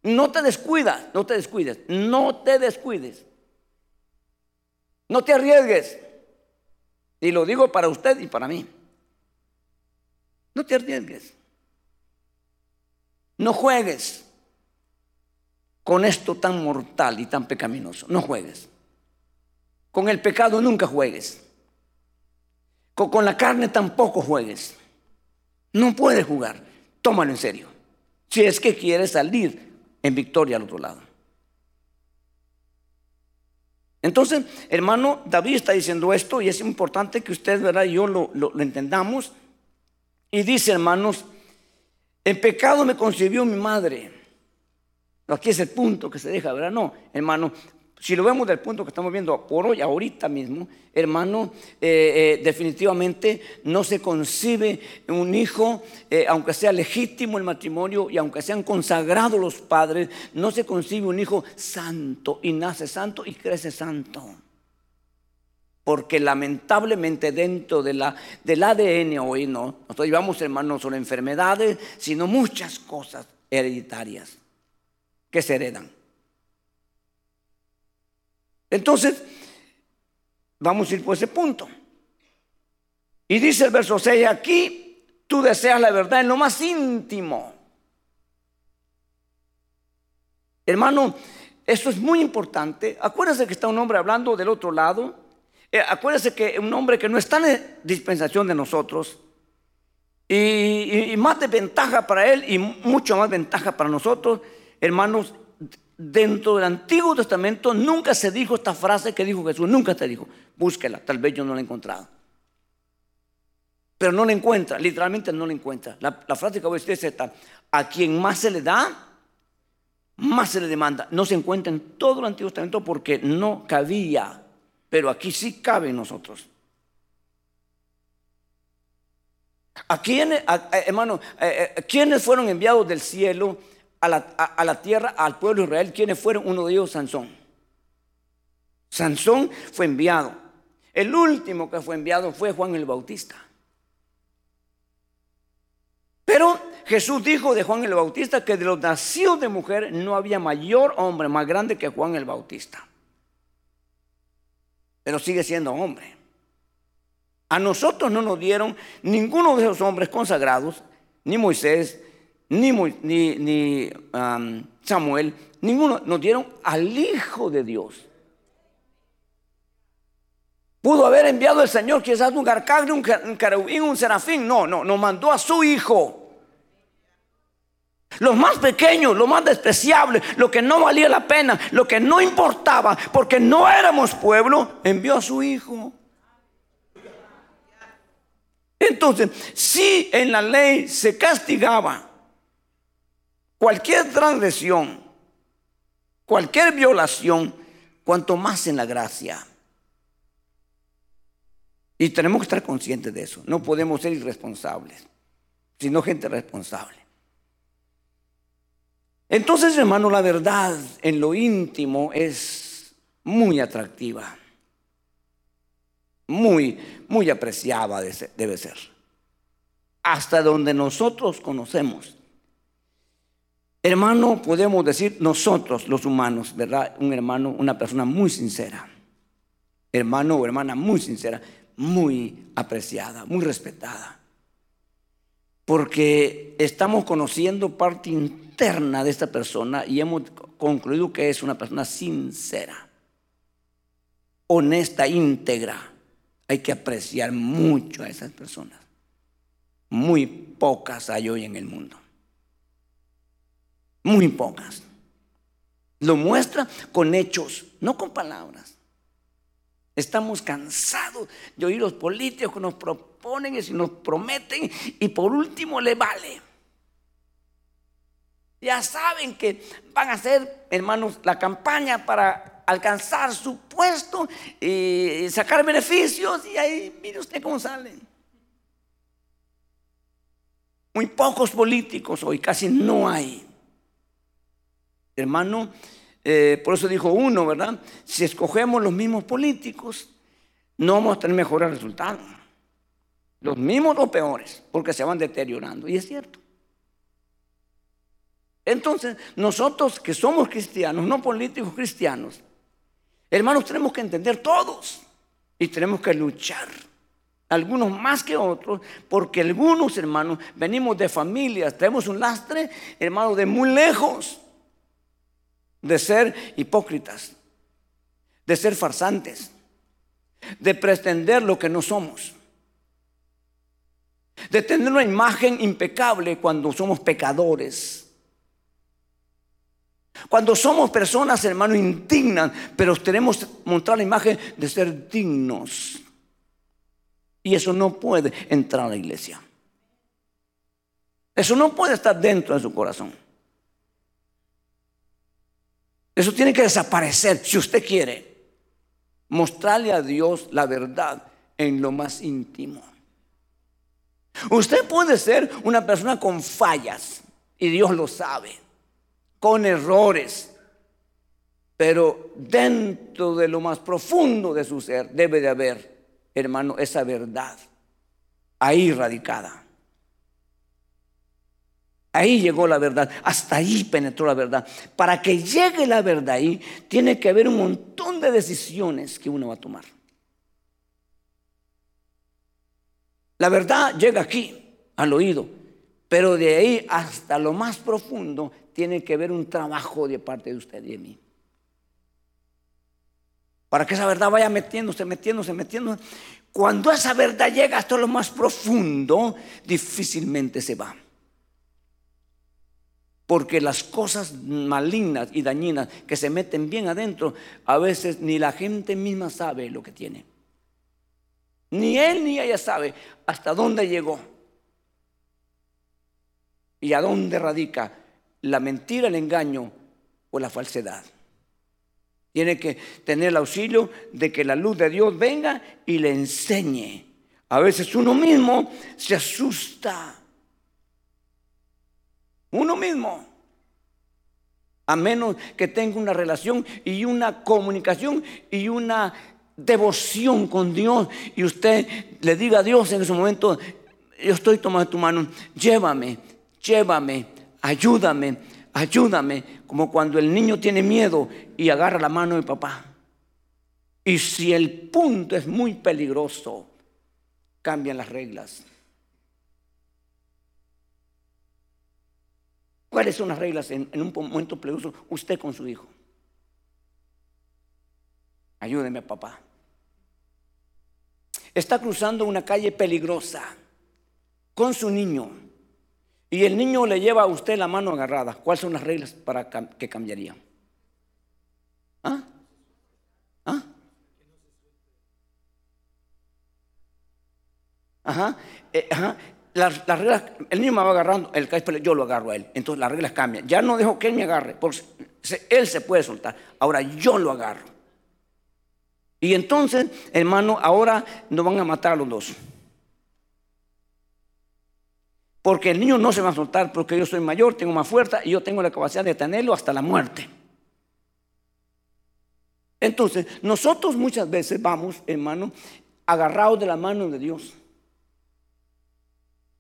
No te descuidas, no te descuides, no te descuides. No te arriesgues. Y lo digo para usted y para mí. No te arriesgues. No juegues con esto tan mortal y tan pecaminoso. No juegues. Con el pecado nunca juegues. Con, la carne tampoco juegues. No puedes jugar. Tómalo en serio. Si es que quieres salir en victoria al otro lado. Entonces, hermano, David está diciendo esto y es importante que usted, ¿verdad? Y yo lo, lo entendamos. Y dice, hermanos, en pecado me concibió mi madre. Aquí es el punto que se deja, ¿verdad? No, hermano, si lo vemos del punto que estamos viendo por hoy, ahorita mismo, hermano, eh, eh, definitivamente no se concibe un hijo, eh, aunque sea legítimo el matrimonio y aunque sean consagrados los padres, no se concibe un hijo santo y nace santo y crece santo. Porque lamentablemente dentro de la, del ADN hoy no, nosotros llevamos hermanos solo enfermedades, sino muchas cosas hereditarias que se heredan. Entonces, vamos a ir por ese punto. Y dice el verso 6, aquí tú deseas la verdad en lo más íntimo. Hermano, esto es muy importante. Acuérdense que está un hombre hablando del otro lado eh, acuérdese que un hombre que no está en dispensación de nosotros, y, más de ventaja para él y mucho más ventaja para nosotros, hermanos, dentro del Antiguo Testamento nunca se dijo esta frase que dijo Jesús, nunca te dijo, búsquela, tal vez yo no la he encontrado. Pero no la encuentra, literalmente no la encuentra. La, frase que voy a decir es esta, a quien más se le da, más se le demanda. No se encuentra en todo el Antiguo Testamento porque no cabía pero aquí sí cabe en nosotros. ¿A quiénes, hermano, eh, eh, quiénes fueron enviados del cielo a la, tierra, al pueblo de Israel? ¿Quiénes fueron? Uno de ellos, Sansón. Sansón fue enviado. El último que fue enviado fue Juan el Bautista. Pero Jesús dijo de Juan el Bautista que de los nacidos de mujer no había mayor hombre más grande que Juan el Bautista pero sigue siendo hombre. A nosotros no nos dieron ninguno de esos hombres consagrados, ni Moisés, ni, Samuel, ninguno, nos dieron al Hijo de Dios. Pudo haber enviado el Señor quizás un arcángel, un carubín, un serafín. No, no, nos mandó a su Hijo. Los más pequeños, lo más despreciable, lo que no valía la pena, lo que no importaba, porque no éramos pueblo, envió a su hijo. Entonces, si en la ley se castigaba cualquier transgresión, cualquier violación, cuanto más en la gracia. Y tenemos que estar conscientes de eso. No podemos ser irresponsables, sino gente responsable. Entonces, hermano, la verdad en lo íntimo es muy atractiva, muy, muy apreciada debe ser. Hasta donde nosotros conocemos. Hermano, podemos decir nosotros los humanos, ¿verdad? Un hermano, una persona muy sincera. Hermano o hermana muy sincera, muy apreciada, muy respetada. Porque estamos conociendo parte interna de esta persona y hemos concluido que es una persona sincera, honesta, íntegra. Hay que apreciar mucho a esas personas. Muy pocas hay hoy en el mundo. Muy pocas. Lo muestra con hechos, no con palabras. Estamos cansados de oír los políticos que nos proponen y nos prometen y por último le vale. Ya saben que van a hacer, hermanos, la campaña para alcanzar su puesto y sacar beneficios y ahí mire usted cómo salen. Muy pocos políticos hoy, casi no hay. Hermano, eh, por eso dijo uno, ¿verdad? Si escogemos los mismos políticos, no vamos a tener mejores resultados. Los mismos o peores, porque se van deteriorando. Y es cierto. Entonces, nosotros que somos cristianos, no políticos cristianos, hermanos, tenemos que entender todos y tenemos que luchar. Algunos más que otros, porque algunos hermanos venimos de familias, tenemos un lastre, hermanos, de muy lejos de ser hipócritas, de ser farsantes, de pretender lo que no somos, de tener una imagen impecable cuando somos pecadores. Cuando somos personas, hermano, indignas, pero tenemos mostrar la imagen de ser dignos. Y eso no puede entrar a la iglesia. Eso no puede estar dentro de su corazón. Eso tiene que desaparecer si usted quiere mostrarle a Dios la verdad en lo más íntimo. Usted puede ser una persona con fallas y Dios lo sabe, con errores, pero dentro de lo más profundo de su ser debe de haber, hermano, esa verdad ahí radicada. Ahí llegó la verdad, hasta ahí penetró la verdad. Para que llegue la verdad ahí, tiene que haber un montón de decisiones que uno va a tomar. La verdad llega aquí, al oído, pero de ahí hasta lo más profundo tiene que haber un trabajo de parte de usted y de mí. Para que esa verdad vaya metiéndose, metiéndose, metiéndose. Cuando esa verdad llega hasta lo más profundo, difícilmente se va. Porque las cosas malignas y dañinas que se meten bien adentro, a veces ni la gente misma sabe lo que tiene. Ni él ni ella sabe hasta dónde llegó y a dónde radica la mentira, el engaño o la falsedad. Tiene que tener el auxilio de que la luz de Dios venga y le enseñe. A veces uno mismo se asusta uno mismo. A menos que tenga una relación y una comunicación y una devoción con Dios y usted le diga a Dios en ese momento, yo estoy tomando tu mano, llévame, llévame, ayúdame, ayúdame, como cuando el niño tiene miedo y agarra la mano de papá. Y si el punto es muy peligroso, cambian las reglas. ¿Cuáles son las reglas en, un momento peligroso usted con su hijo? Ayúdeme, papá. Está cruzando una calle peligrosa con su niño y el niño le lleva a usted la mano agarrada. ¿Cuáles son las reglas para que cambiaría? ¿Ah? ¿Ah? Ajá, eh, ajá las, reglas, el niño me va agarrando, el yo lo agarro a él. Entonces las reglas cambian. Ya no dejo que él me agarre, porque él se puede soltar. Ahora yo lo agarro. Y entonces, hermano, ahora nos van a matar a los dos. Porque el niño no se va a soltar porque yo soy mayor, tengo más fuerza y yo tengo la capacidad de tenerlo hasta la muerte. Entonces, nosotros muchas veces vamos, hermano, agarrados de la mano de Dios.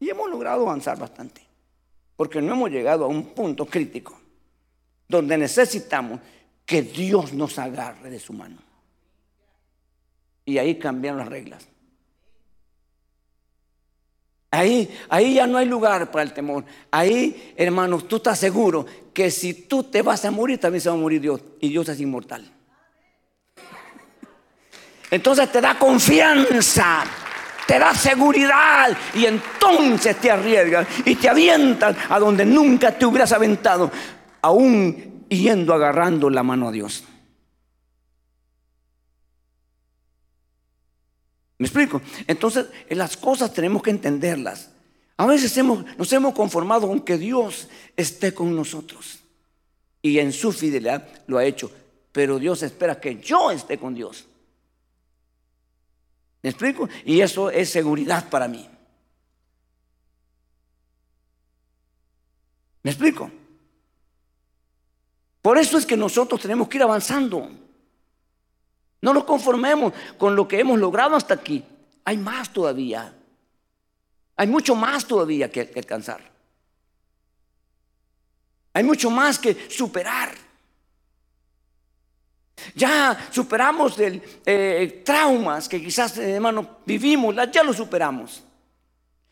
Y hemos logrado avanzar bastante, porque no hemos llegado a un punto crítico donde necesitamos que Dios nos agarre de su mano. Y ahí cambian las reglas. Ahí, ahí ya no hay lugar para el temor. Ahí, hermanos, tú estás seguro que si tú te vas a morir, también se va a morir Dios. Y Dios es inmortal. Entonces te da confianza, te da seguridad y entonces te arriesgas y te avientas a donde nunca te hubieras aventado, aún yendo agarrando la mano a Dios. ¿Me explico? Entonces, las cosas tenemos que entenderlas. A veces hemos, nos hemos conformado con que Dios esté con nosotros. Y en su fidelidad lo ha hecho. Pero Dios espera que yo esté con Dios. ¿Me explico? Y eso es seguridad para mí. ¿Me explico? Por eso es que nosotros tenemos que ir avanzando. No nos conformemos con lo que hemos logrado hasta aquí. Hay más todavía. Hay mucho más todavía que, alcanzar. Hay mucho más que superar. Ya superamos el, eh, traumas que quizás, hermano, vivimos, ya lo superamos.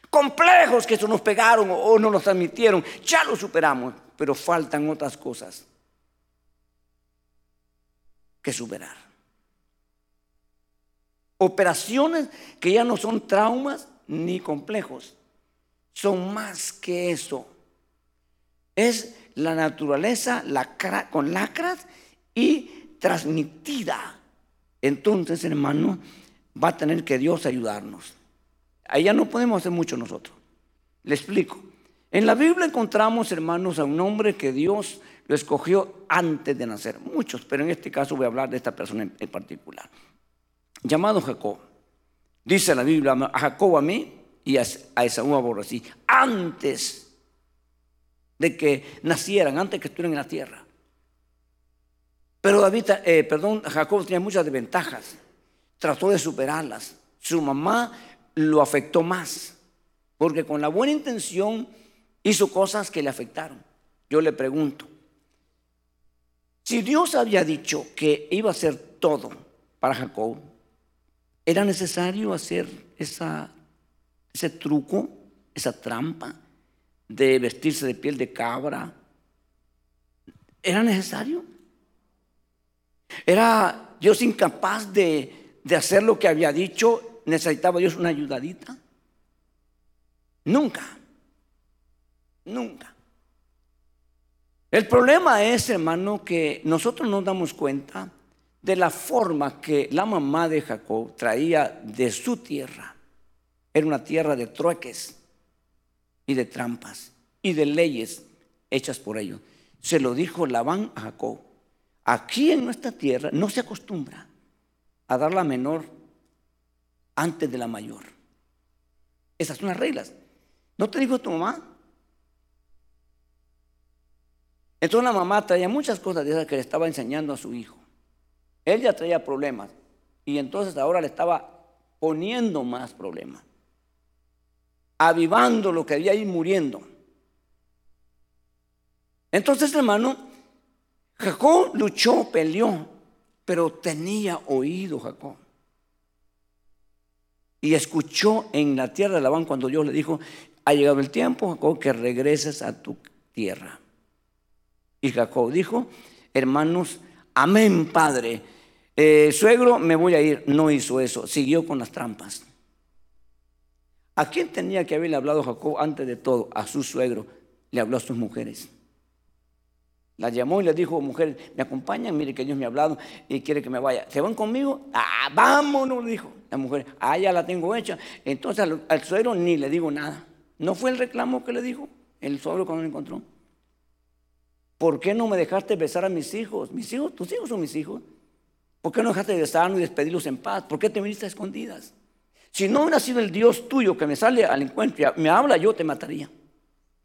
Complejos que eso nos pegaron o no nos transmitieron, ya lo superamos, pero faltan otras cosas que superar operaciones que ya no son traumas ni complejos, son más que eso. Es la naturaleza con lacras y transmitida. Entonces, hermano, va a tener que Dios ayudarnos. Ya no podemos hacer mucho nosotros. Le explico. En la Biblia encontramos, hermanos, a un hombre que Dios lo escogió antes de nacer. Muchos, pero en este caso voy a hablar de esta persona en particular llamado Jacob. Dice la Biblia, a Jacob a mí y a Esaú aborrecí, antes de que nacieran, antes que estuvieran en la tierra. Pero David, eh, perdón, Jacob tenía muchas desventajas, trató de superarlas. Su mamá lo afectó más, porque con la buena intención hizo cosas que le afectaron. Yo le pregunto, si Dios había dicho que iba a hacer todo para Jacob, ¿Era necesario hacer ese truco, esa trampa de vestirse de piel de cabra? ¿Era necesario? ¿Era Dios incapaz de, de hacer lo que había dicho? ¿Necesitaba Dios una ayudadita? Nunca. Nunca. El problema es, hermano, que nosotros nos damos cuenta de la forma que la mamá de Jacob traía de su tierra. Era una tierra de trueques y de trampas y de leyes hechas por ellos. Se lo dijo Labán a Jacob. Aquí en nuestra tierra no se acostumbra a dar la menor antes de la mayor. Esas son las reglas. ¿No te dijo tu mamá? Entonces la mamá traía muchas cosas de esas que le estaba enseñando a su hijo. Él ya traía problemas y entonces ahora le estaba poniendo más problemas, avivando lo que había ahí muriendo. Entonces, hermano, Jacob luchó, peleó, pero tenía oído Jacob. Y escuchó en la tierra de Labán cuando Dios le dijo, ha llegado el tiempo, Jacob, que regreses a tu tierra. Y Jacob dijo, hermanos, amén, Padre. Eh, suegro, me voy a ir. No hizo eso, siguió con las trampas. ¿A quién tenía que haberle hablado Jacob antes de todo? A su suegro. Le habló a sus mujeres. La llamó y le dijo, mujer, me acompañan, mire que Dios me ha hablado y quiere que me vaya. ¿Se van conmigo? Ah, vámonos, le dijo la mujer. Ah, ya la tengo hecha. Entonces al, al, suegro ni le digo nada. ¿No fue el reclamo que le dijo el suegro cuando lo encontró? ¿Por qué no me dejaste besar a mis hijos? Mis hijos, tus hijos son mis hijos. ¿Por qué no dejaste de besarnos y despedirlos en paz? ¿Por qué te viniste a escondidas? Si no hubiera sido el Dios tuyo que me sale al encuentro, me habla, yo te mataría.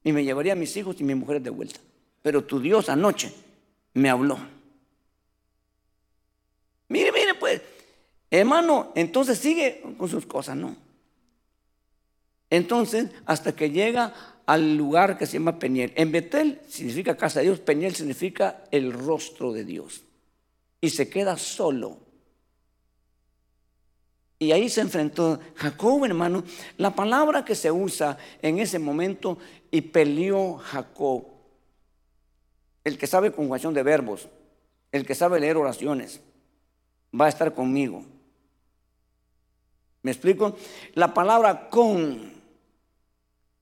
Y me llevaría a mis hijos y mis mujeres de vuelta. Pero tu Dios anoche me habló. Mire, mire, pues, hermano, entonces sigue con sus cosas, ¿no? Entonces, hasta que llega al lugar que se llama Peniel. En Betel significa casa de Dios, Peniel significa el rostro de Dios y se queda solo. Y ahí se enfrentó Jacob, hermano. La palabra que se usa en ese momento, y peleó Jacob. El que sabe conjugación de verbos, el que sabe leer oraciones, va a estar conmigo. ¿Me explico? La palabra con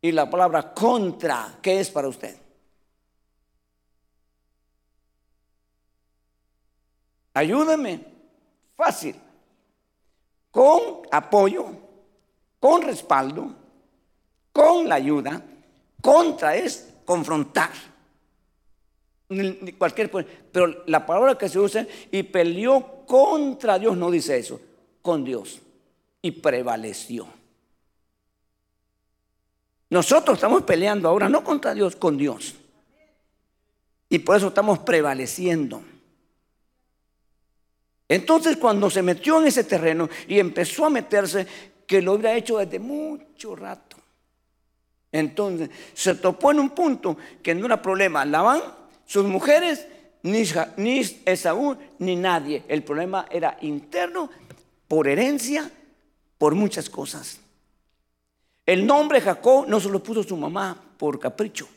y la palabra contra, ¿qué es para usted? Ayúdame. Fácil. Con apoyo, con respaldo, con la ayuda. Contra es confrontar. Cualquier, pero la palabra que se usa y peleó contra Dios no dice eso, con Dios. Y prevaleció. Nosotros estamos peleando ahora no contra Dios, con Dios. Y por eso estamos prevaleciendo. Entonces cuando se metió en ese terreno y empezó a meterse, que lo hubiera hecho desde mucho rato. Entonces se topó en un punto que no era problema. Labán, sus mujeres, ni, ni Esaú, ni nadie. El problema era interno, por herencia, por muchas cosas. El nombre Jacob no se lo puso su mamá por capricho.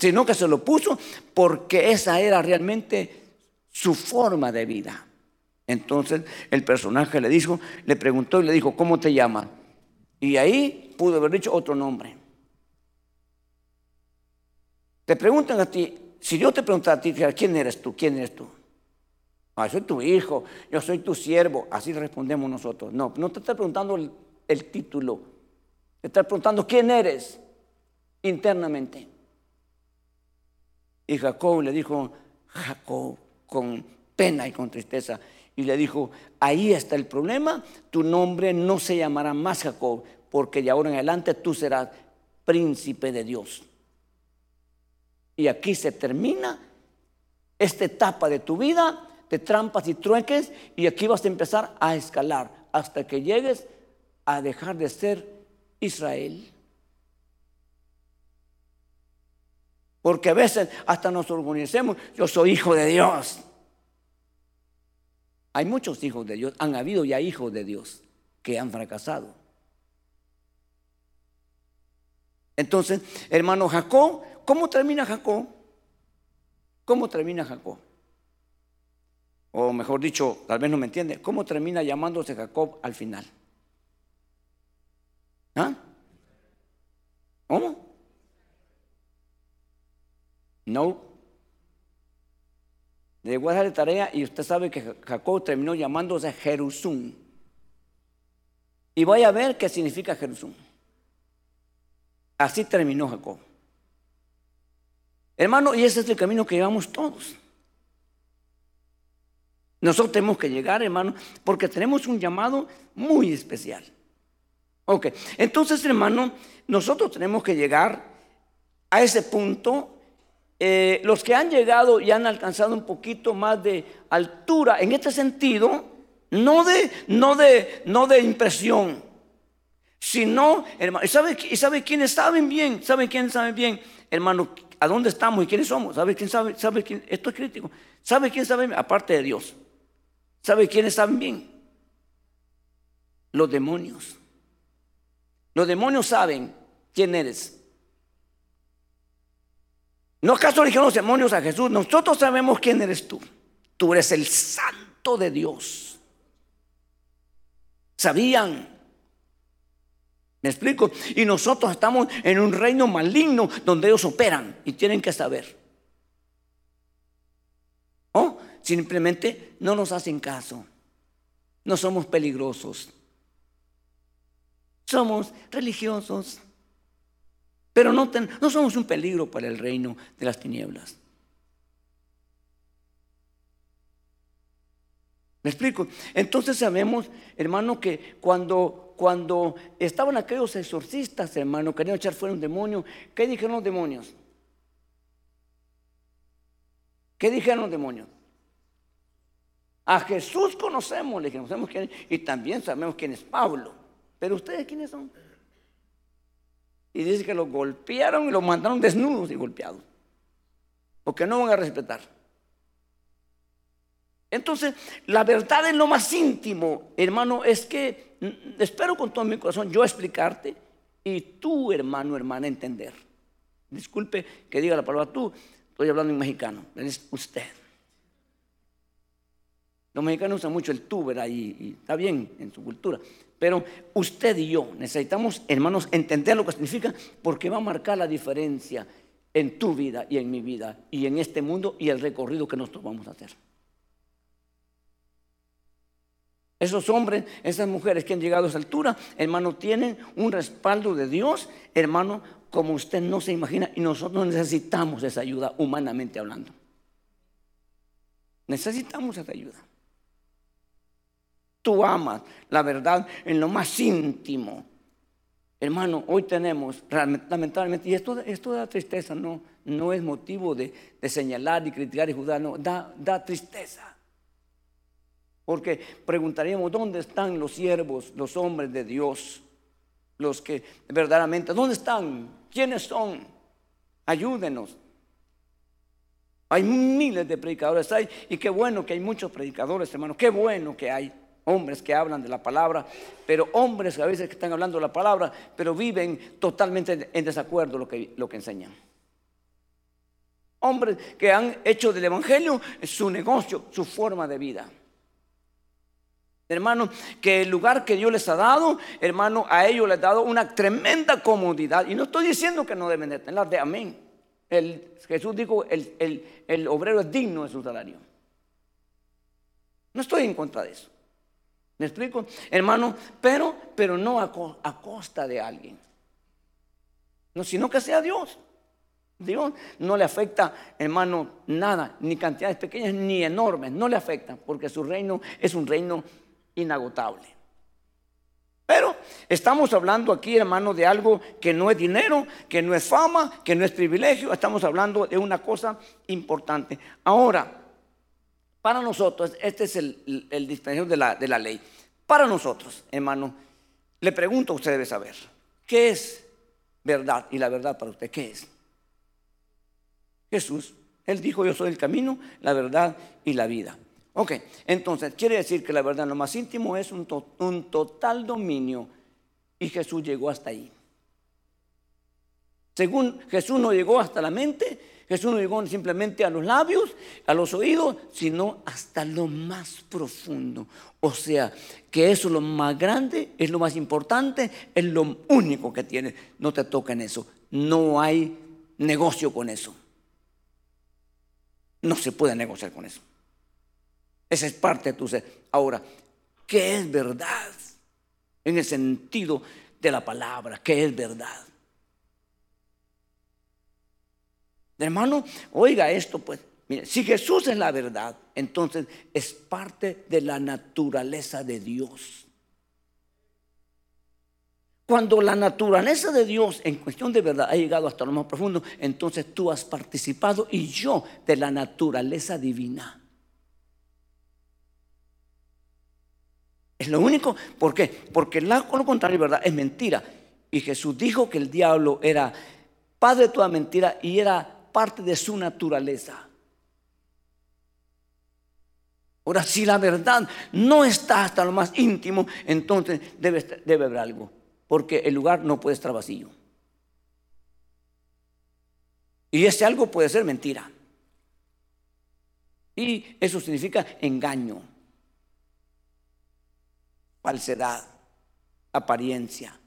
sino que se lo puso porque esa era realmente su forma de vida. Entonces el personaje le dijo, le preguntó y le dijo, ¿cómo te llamas? Y ahí pudo haber dicho otro nombre. Te preguntan a ti, si yo te preguntara a ti, ¿quién eres tú? ¿Quién eres tú? Ah, soy tu hijo, yo soy tu siervo. Así respondemos nosotros. No, no te está preguntando el, el título. Te está preguntando quién eres internamente. Y Jacob le dijo, Jacob, con pena y con tristeza, y le dijo, ahí está el problema, tu nombre no se llamará más Jacob, porque de ahora en adelante tú serás príncipe de Dios. Y aquí se termina esta etapa de tu vida de trampas y trueques, y aquí vas a empezar a escalar hasta que llegues a dejar de ser Israel. Porque a veces hasta nos orgullecemos, yo soy hijo de Dios. Hay muchos hijos de Dios, han habido ya hijos de Dios que han fracasado. Entonces, hermano Jacob, ¿cómo termina Jacob? ¿Cómo termina Jacob? O mejor dicho, tal vez no me entiende, ¿cómo termina llamándose Jacob al final? ¿Ah? ¿Cómo? No. Le voy a tarea y usted sabe que Jacob terminó llamándose Jerusún. Y voy a ver qué significa Jerusún. Así terminó Jacob. Hermano, y ese es el camino que llevamos todos. Nosotros tenemos que llegar, hermano, porque tenemos un llamado muy especial. Ok, entonces, hermano, nosotros tenemos que llegar a ese punto eh, los que han llegado y han alcanzado un poquito más de altura en este sentido, no de, no de, no de impresión, sino, hermano, ¿y sabe, ¿y sabe quiénes saben bien? ¿Sabe quiénes saben bien? Hermano, ¿a dónde estamos y quiénes somos? ¿Sabe quién sabe? ¿Sabe quién? Esto es crítico. ¿Sabe quién sabe? Aparte de Dios. ¿Sabe quiénes saben bien? Los demonios. Los demonios saben quién eres. ¿No acaso dijeron los demonios a Jesús? Nosotros sabemos quién eres tú. Tú eres el santo de Dios. Sabían. ¿Me explico? Y nosotros estamos en un reino maligno donde ellos operan y tienen que saber. ¿Oh? Simplemente no nos hacen caso. No somos peligrosos. Somos religiosos. Pero no, no somos un peligro para el reino de las tinieblas. ¿Me explico? Entonces sabemos, hermano, que cuando, cuando estaban aquellos exorcistas, hermano, querían echar fuera un demonio, ¿qué dijeron los demonios? ¿Qué dijeron los demonios? A Jesús conocemos, le conocemos quién y también sabemos quién es Pablo. Pero ustedes quiénes son? Y dice que lo golpearon y lo mandaron desnudos y golpeados. Porque no van a respetar. Entonces, la verdad en lo más íntimo, hermano, es que espero con todo mi corazón yo explicarte y tú, hermano, hermana, entender. Disculpe que diga la palabra tú, estoy hablando en mexicano, es usted. Los mexicanos usan mucho el tú, ¿verdad? y está bien en su cultura. Pero usted y yo necesitamos, hermanos, entender lo que significa porque va a marcar la diferencia en tu vida y en mi vida y en este mundo y el recorrido que nosotros vamos a hacer. Esos hombres, esas mujeres que han llegado a esa altura, hermano, tienen un respaldo de Dios, hermano, como usted no se imagina, y nosotros necesitamos esa ayuda humanamente hablando. Necesitamos esa ayuda. Tú amas la verdad en lo más íntimo. Hermano, hoy tenemos, lamentablemente, y esto, da tristeza, no, no es motivo de, señalar y criticar y juzgar, no, da, da tristeza. Porque preguntaríamos, ¿dónde están los siervos, los hombres de Dios? Los que verdaderamente, ¿dónde están? ¿Quiénes son? Ayúdenos. Hay miles de predicadores, hay, y qué bueno que hay muchos predicadores, hermano, qué bueno que hay hombres que hablan de la palabra, pero hombres que a veces están hablando de la palabra, pero viven totalmente en desacuerdo lo que, lo que enseñan. Hombres que han hecho del Evangelio su negocio, su forma de vida. Hermano, que el lugar que Dios les ha dado, hermano, a ellos les ha dado una tremenda comodidad. Y no estoy diciendo que no deben de tenerla, de amén. El, Jesús dijo, el, el obrero es digno de su salario. No estoy en contra de eso. ¿Me explico? Hermano, pero, pero no a, costa de alguien. No, sino que sea Dios. Dios no le afecta, hermano, nada, ni cantidades pequeñas ni enormes, no le afecta, porque su reino es un reino inagotable. Pero estamos hablando aquí, hermano, de algo que no es dinero, que no es fama, que no es privilegio. Estamos hablando de una cosa importante. Ahora, para nosotros, este es el, el de la, de la ley. Para nosotros, hermano, le pregunto, usted debe saber, ¿qué es verdad? Y la verdad para usted, ¿qué es? Jesús, Él dijo, yo soy el camino, la verdad y la vida. Ok, entonces quiere decir que la verdad lo más íntimo es un, un total dominio y Jesús llegó hasta ahí. Según Jesús no llegó hasta la mente, Jesús no llegó simplemente a los labios, a los oídos, sino hasta lo más profundo. O sea, que eso es lo más grande, es lo más importante, es lo único que tiene. No te toca en eso. No hay negocio con eso. No se puede negociar con eso. Esa es parte de tu ser. Ahora, ¿qué es verdad? En el sentido de la palabra, ¿qué es verdad? Hermano, oiga esto pues. Mire, si Jesús es la verdad, entonces es parte de la naturaleza de Dios. Cuando la naturaleza de Dios en cuestión de verdad ha llegado hasta lo más profundo, entonces tú has participado y yo de la naturaleza divina. Es lo único. ¿Por qué? Porque lo contrario, ¿verdad? Es mentira. Y Jesús dijo que el diablo era padre de toda mentira y era parte de su naturaleza. Ahora, si la verdad no está hasta lo más íntimo, entonces debe, debe haber algo, porque el lugar no puede estar vacío. Y ese algo puede ser mentira. Y eso significa engaño falsedad, apariencia.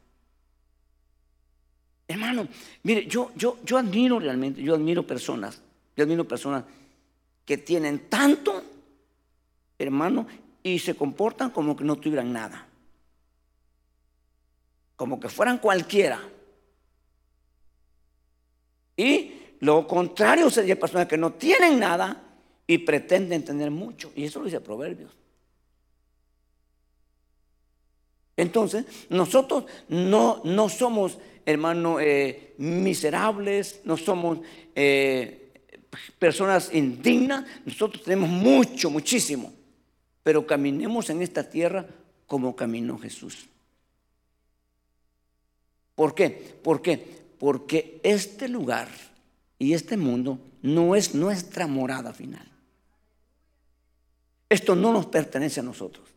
Hermano, mire, yo, yo, yo admiro realmente, yo admiro personas, yo admiro personas que tienen tanto, hermano, y se comportan como que no tuvieran nada. Como que fueran cualquiera. Y lo contrario sería personas que no tienen nada y pretenden tener mucho. Y eso lo dice Proverbios. Entonces, nosotros no, no somos, hermano, eh, miserables, no somos eh, personas indignas, nosotros tenemos mucho, muchísimo, pero caminemos en esta tierra como caminó Jesús. ¿Por qué? ¿Por qué? Porque este lugar y este mundo no es nuestra morada final. Esto no nos pertenece a nosotros.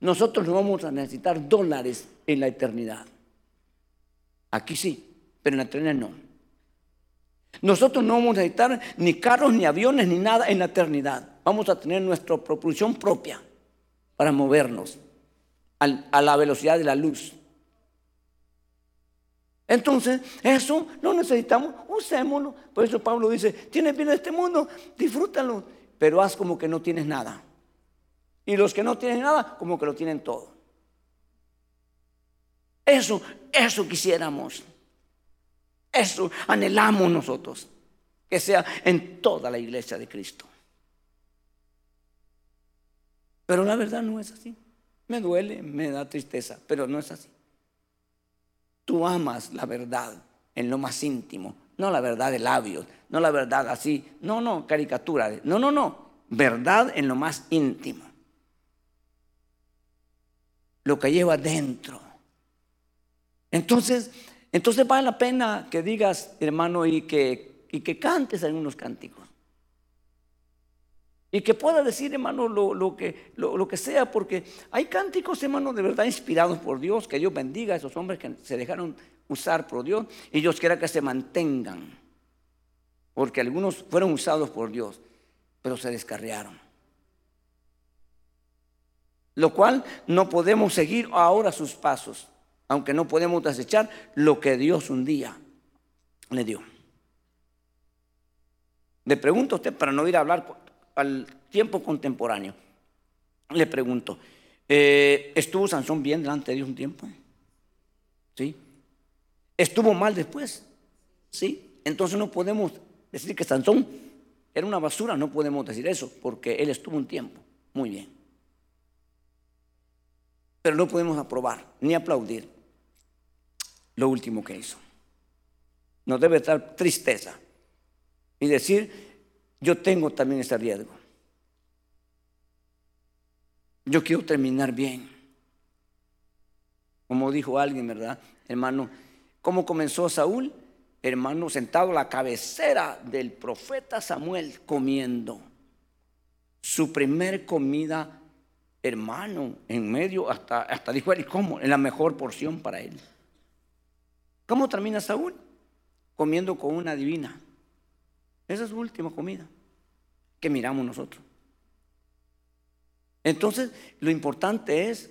Nosotros no vamos a necesitar dólares en la eternidad. Aquí sí, pero en la eternidad no. Nosotros no vamos a necesitar ni carros, ni aviones, ni nada en la eternidad. Vamos a tener nuestra propulsión propia para movernos a la velocidad de la luz. Entonces, eso no necesitamos, usémoslo. Por eso Pablo dice, tienes bien este mundo, disfrútalo, pero haz como que no tienes nada. Y los que no tienen nada, como que lo tienen todo. Eso, eso quisiéramos. Eso anhelamos nosotros. Que sea en toda la iglesia de Cristo. Pero la verdad no es así. Me duele, me da tristeza, pero no es así. Tú amas la verdad en lo más íntimo, no la verdad de labios, no la verdad así, no, no, caricatura, no, no, no, verdad en lo más íntimo. Lo que lleva dentro. Entonces, entonces vale la pena que digas, hermano, y que, y que cantes algunos cánticos. Y que pueda decir, hermano, lo, que, lo, que sea, porque hay cánticos, hermano, de verdad inspirados por Dios. Que Dios bendiga a esos hombres que se dejaron usar por Dios. Y Dios quiera que se mantengan. Porque algunos fueron usados por Dios, pero se descarriaron. Lo cual no podemos seguir ahora sus pasos aunque no podemos desechar lo que Dios un día le dio. Le pregunto a usted, para no ir a hablar al tiempo contemporáneo, le pregunto, eh, ¿estuvo Sansón bien delante de Dios un tiempo? ¿Sí? ¿Estuvo mal después? ¿Sí? Entonces no podemos decir que Sansón era una basura, no podemos decir eso, porque él estuvo un tiempo muy bien. Pero no podemos aprobar ni aplaudir lo último que hizo. Nos debe estar tristeza y decir, yo tengo también ese riesgo. Yo quiero terminar bien. Como dijo alguien, ¿verdad? Hermano, ¿cómo comenzó Saúl? Hermano, sentado a la cabecera del profeta Samuel comiendo su primer comida, hermano, en medio, hasta, hasta dijo él, ¿cómo? En la mejor porción para él. ¿Cómo termina Saúl? Comiendo con una divina. Esa es su última comida que miramos nosotros. Entonces, lo importante es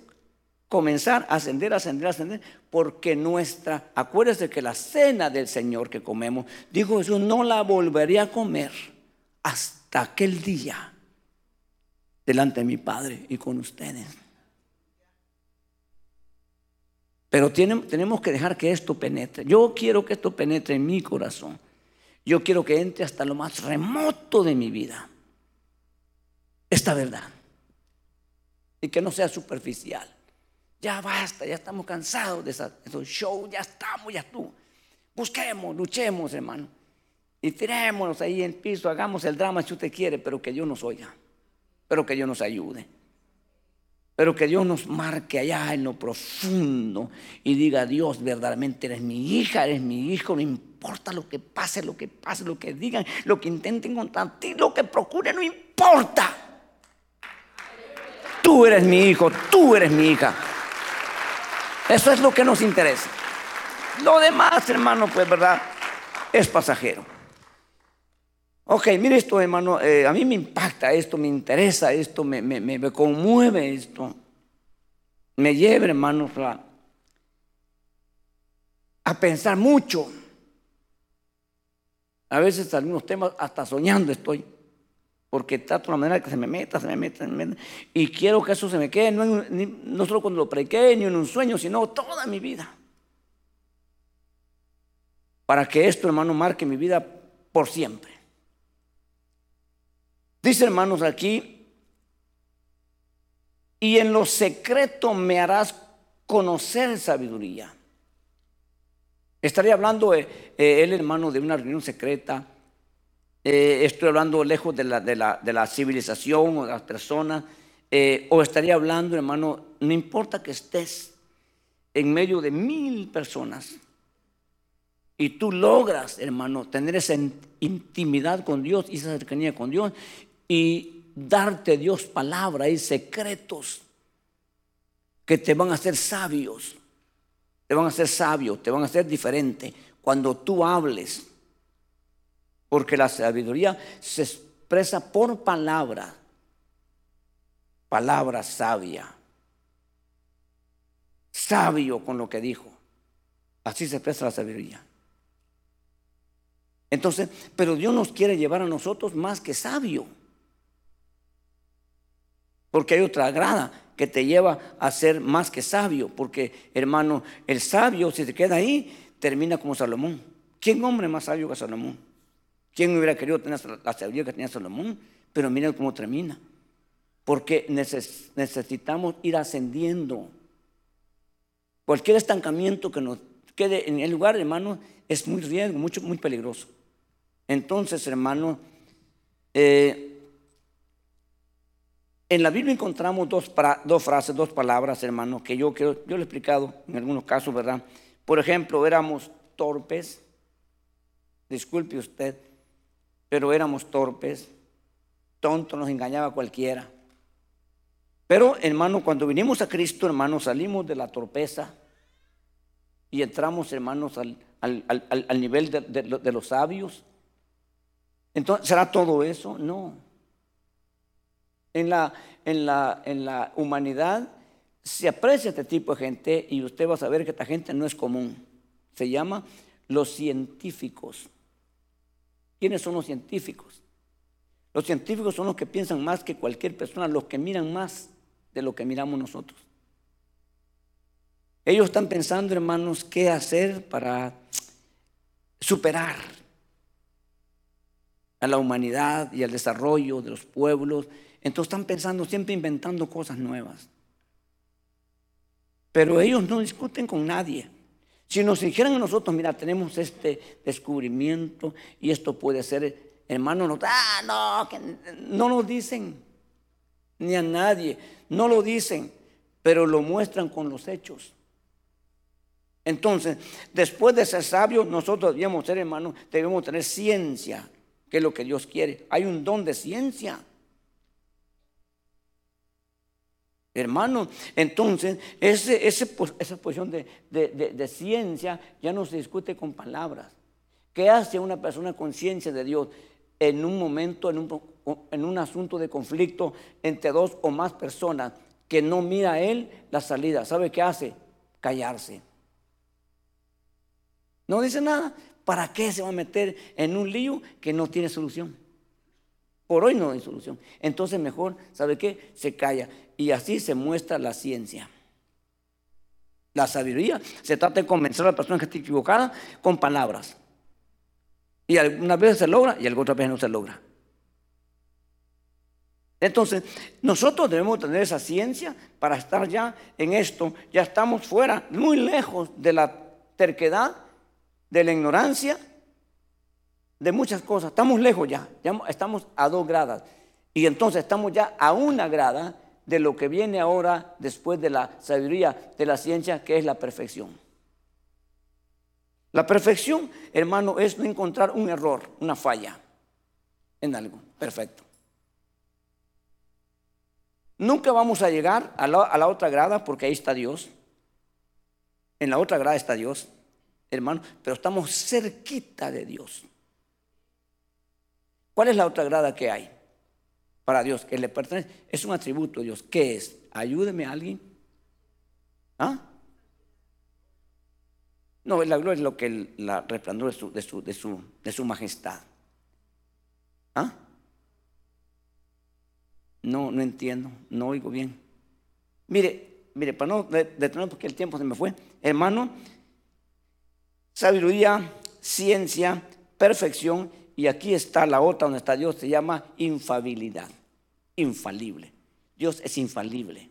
comenzar a ascender, ascender, ascender, porque nuestra, acuérdese que la cena del Señor que comemos, dijo Jesús, no la volvería a comer hasta aquel día delante de mi Padre y con ustedes. Pero tenemos que dejar que esto penetre. Yo quiero que esto penetre en mi corazón. Yo quiero que entre hasta lo más remoto de mi vida. Esta verdad. Y que no sea superficial. Ya basta, ya estamos cansados de esos shows, ya estamos, ya tú. Busquemos, luchemos, hermano. Y tirémonos ahí en el piso, hagamos el drama si usted quiere, pero que Dios nos oiga. Pero que Dios nos ayude. Pero que Dios nos marque allá en lo profundo y diga, Dios, verdaderamente eres mi hija, eres mi hijo, no importa lo que pase, lo que pase, lo que digan, lo que intenten contra ti, lo que procure, no importa. Tú eres mi hijo, tú eres mi hija. Eso es lo que nos interesa. Lo demás, hermano, pues verdad, es pasajero. Ok, mire esto, hermano, eh, a mí me impacta esto, me interesa esto, me, me, conmueve esto. Me lleva, hermano, a, a pensar mucho. A veces algunos temas hasta soñando estoy. Porque trato de la manera que se me meta, se me meta, se me meta. Y quiero que eso se me quede, no, no solo cuando lo prequé, ni en un sueño, sino toda mi vida. Para que esto, hermano, marque mi vida por siempre. Dice hermanos aquí, y en lo secreto me harás conocer sabiduría. Estaría hablando eh, eh, el hermano de una reunión secreta. Eh, estoy hablando lejos de la, de, la, civilización o de las personas. o estaría hablando, hermano, no importa que estés en medio de mil personas y tú logras, hermano, tener esa intimidad con Dios y esa cercanía con Dios y darte Dios palabra y secretos que te van a hacer sabios. Te van a hacer sabios, te van a hacer diferente cuando tú hables. Porque la sabiduría se expresa por palabra. Palabra sabia. Sabio con lo que dijo. Así se expresa la sabiduría. Entonces, pero Dios nos quiere llevar a nosotros más que sabio. Porque hay otra grada que te lleva a ser más que sabio. Porque, hermano, el sabio, si se queda ahí, termina como Salomón. ¿Quién hombre más sabio que Salomón? ¿Quién hubiera querido tener la sabiduría que tenía Salomón? Pero mira cómo termina. Porque necesitamos ir ascendiendo. Cualquier estancamiento que nos quede en el lugar, hermano, es muy riesgo, mucho, muy peligroso. Entonces, hermano, eh, en la Biblia encontramos dos, dos, frases, dos palabras, hermano, que yo, yo lo he explicado en algunos casos, ¿verdad? Por ejemplo, éramos torpes, disculpe usted, pero éramos torpes, tontos, nos engañaba cualquiera. Pero, hermano, cuando vinimos a Cristo, hermano, salimos de la torpeza y entramos, hermanos, al, al, nivel de, de los sabios. Entonces, ¿será todo eso? No. En la, en la, en la humanidad se aprecia este tipo de gente y usted va a saber que esta gente no es común. Se llama los científicos. ¿Quiénes son los científicos? Los científicos son los que piensan más que cualquier persona, los que miran más de lo que miramos nosotros. Ellos están pensando, hermanos, qué hacer para superar a la humanidad y al desarrollo de los pueblos. Entonces están pensando, siempre inventando cosas nuevas. Pero ellos no discuten con nadie. Si nos dijeran a nosotros, mira, tenemos este descubrimiento y esto puede ser, hermano, no, ah, no, que no lo dicen, ni a nadie, no lo dicen, pero lo muestran con los hechos. Entonces, después de ser sabios, nosotros debemos ser hermanos, debemos tener ciencia, que es lo que Dios quiere. Hay un don de ciencia. Hermano, entonces esa posición de, de, ciencia ya no se discute con palabras. ¿Qué hace una persona con ciencia de Dios en un momento, en un, en un asunto de conflicto entre dos o más personas que no mira a él la salida? ¿Sabe qué hace? Callarse. No dice nada. ¿Para qué se va a meter en un lío que no tiene solución? Por hoy no hay solución. Entonces mejor, ¿sabe qué? Se calla. Y así se muestra la ciencia. La sabiduría se trata de convencer a la persona que está equivocada con palabras. Y algunas veces se logra y algunas veces no se logra. Entonces, nosotros debemos tener esa ciencia para estar ya en esto. Ya estamos fuera, muy lejos de la terquedad de la ignorancia, de muchas cosas. Estamos lejos ya, ya estamos a dos gradas. Y entonces estamos ya a una grada de lo que viene ahora después de la sabiduría de la ciencia, que es la perfección. La perfección, hermano, es no encontrar un error, una falla en algo. Perfecto. Nunca vamos a llegar a la, a la otra grada porque ahí está Dios. En la otra grada está Dios hermano, pero estamos cerquita de Dios. ¿Cuál es la otra grada que hay para Dios que le pertenece? Es un atributo de Dios. ¿Qué es? Ayúdeme a alguien. ¿Ah? No, la gloria es lo que la resplandor de su, de su, de su, de su majestad. ¿Ah? No, no entiendo, no oigo bien. Mire, mire, para no detener porque el tiempo se me fue, hermano, sabiduría, ciencia, perfección. Y aquí está la otra donde está Dios, se llama infabilidad, infalible. Dios es infalible.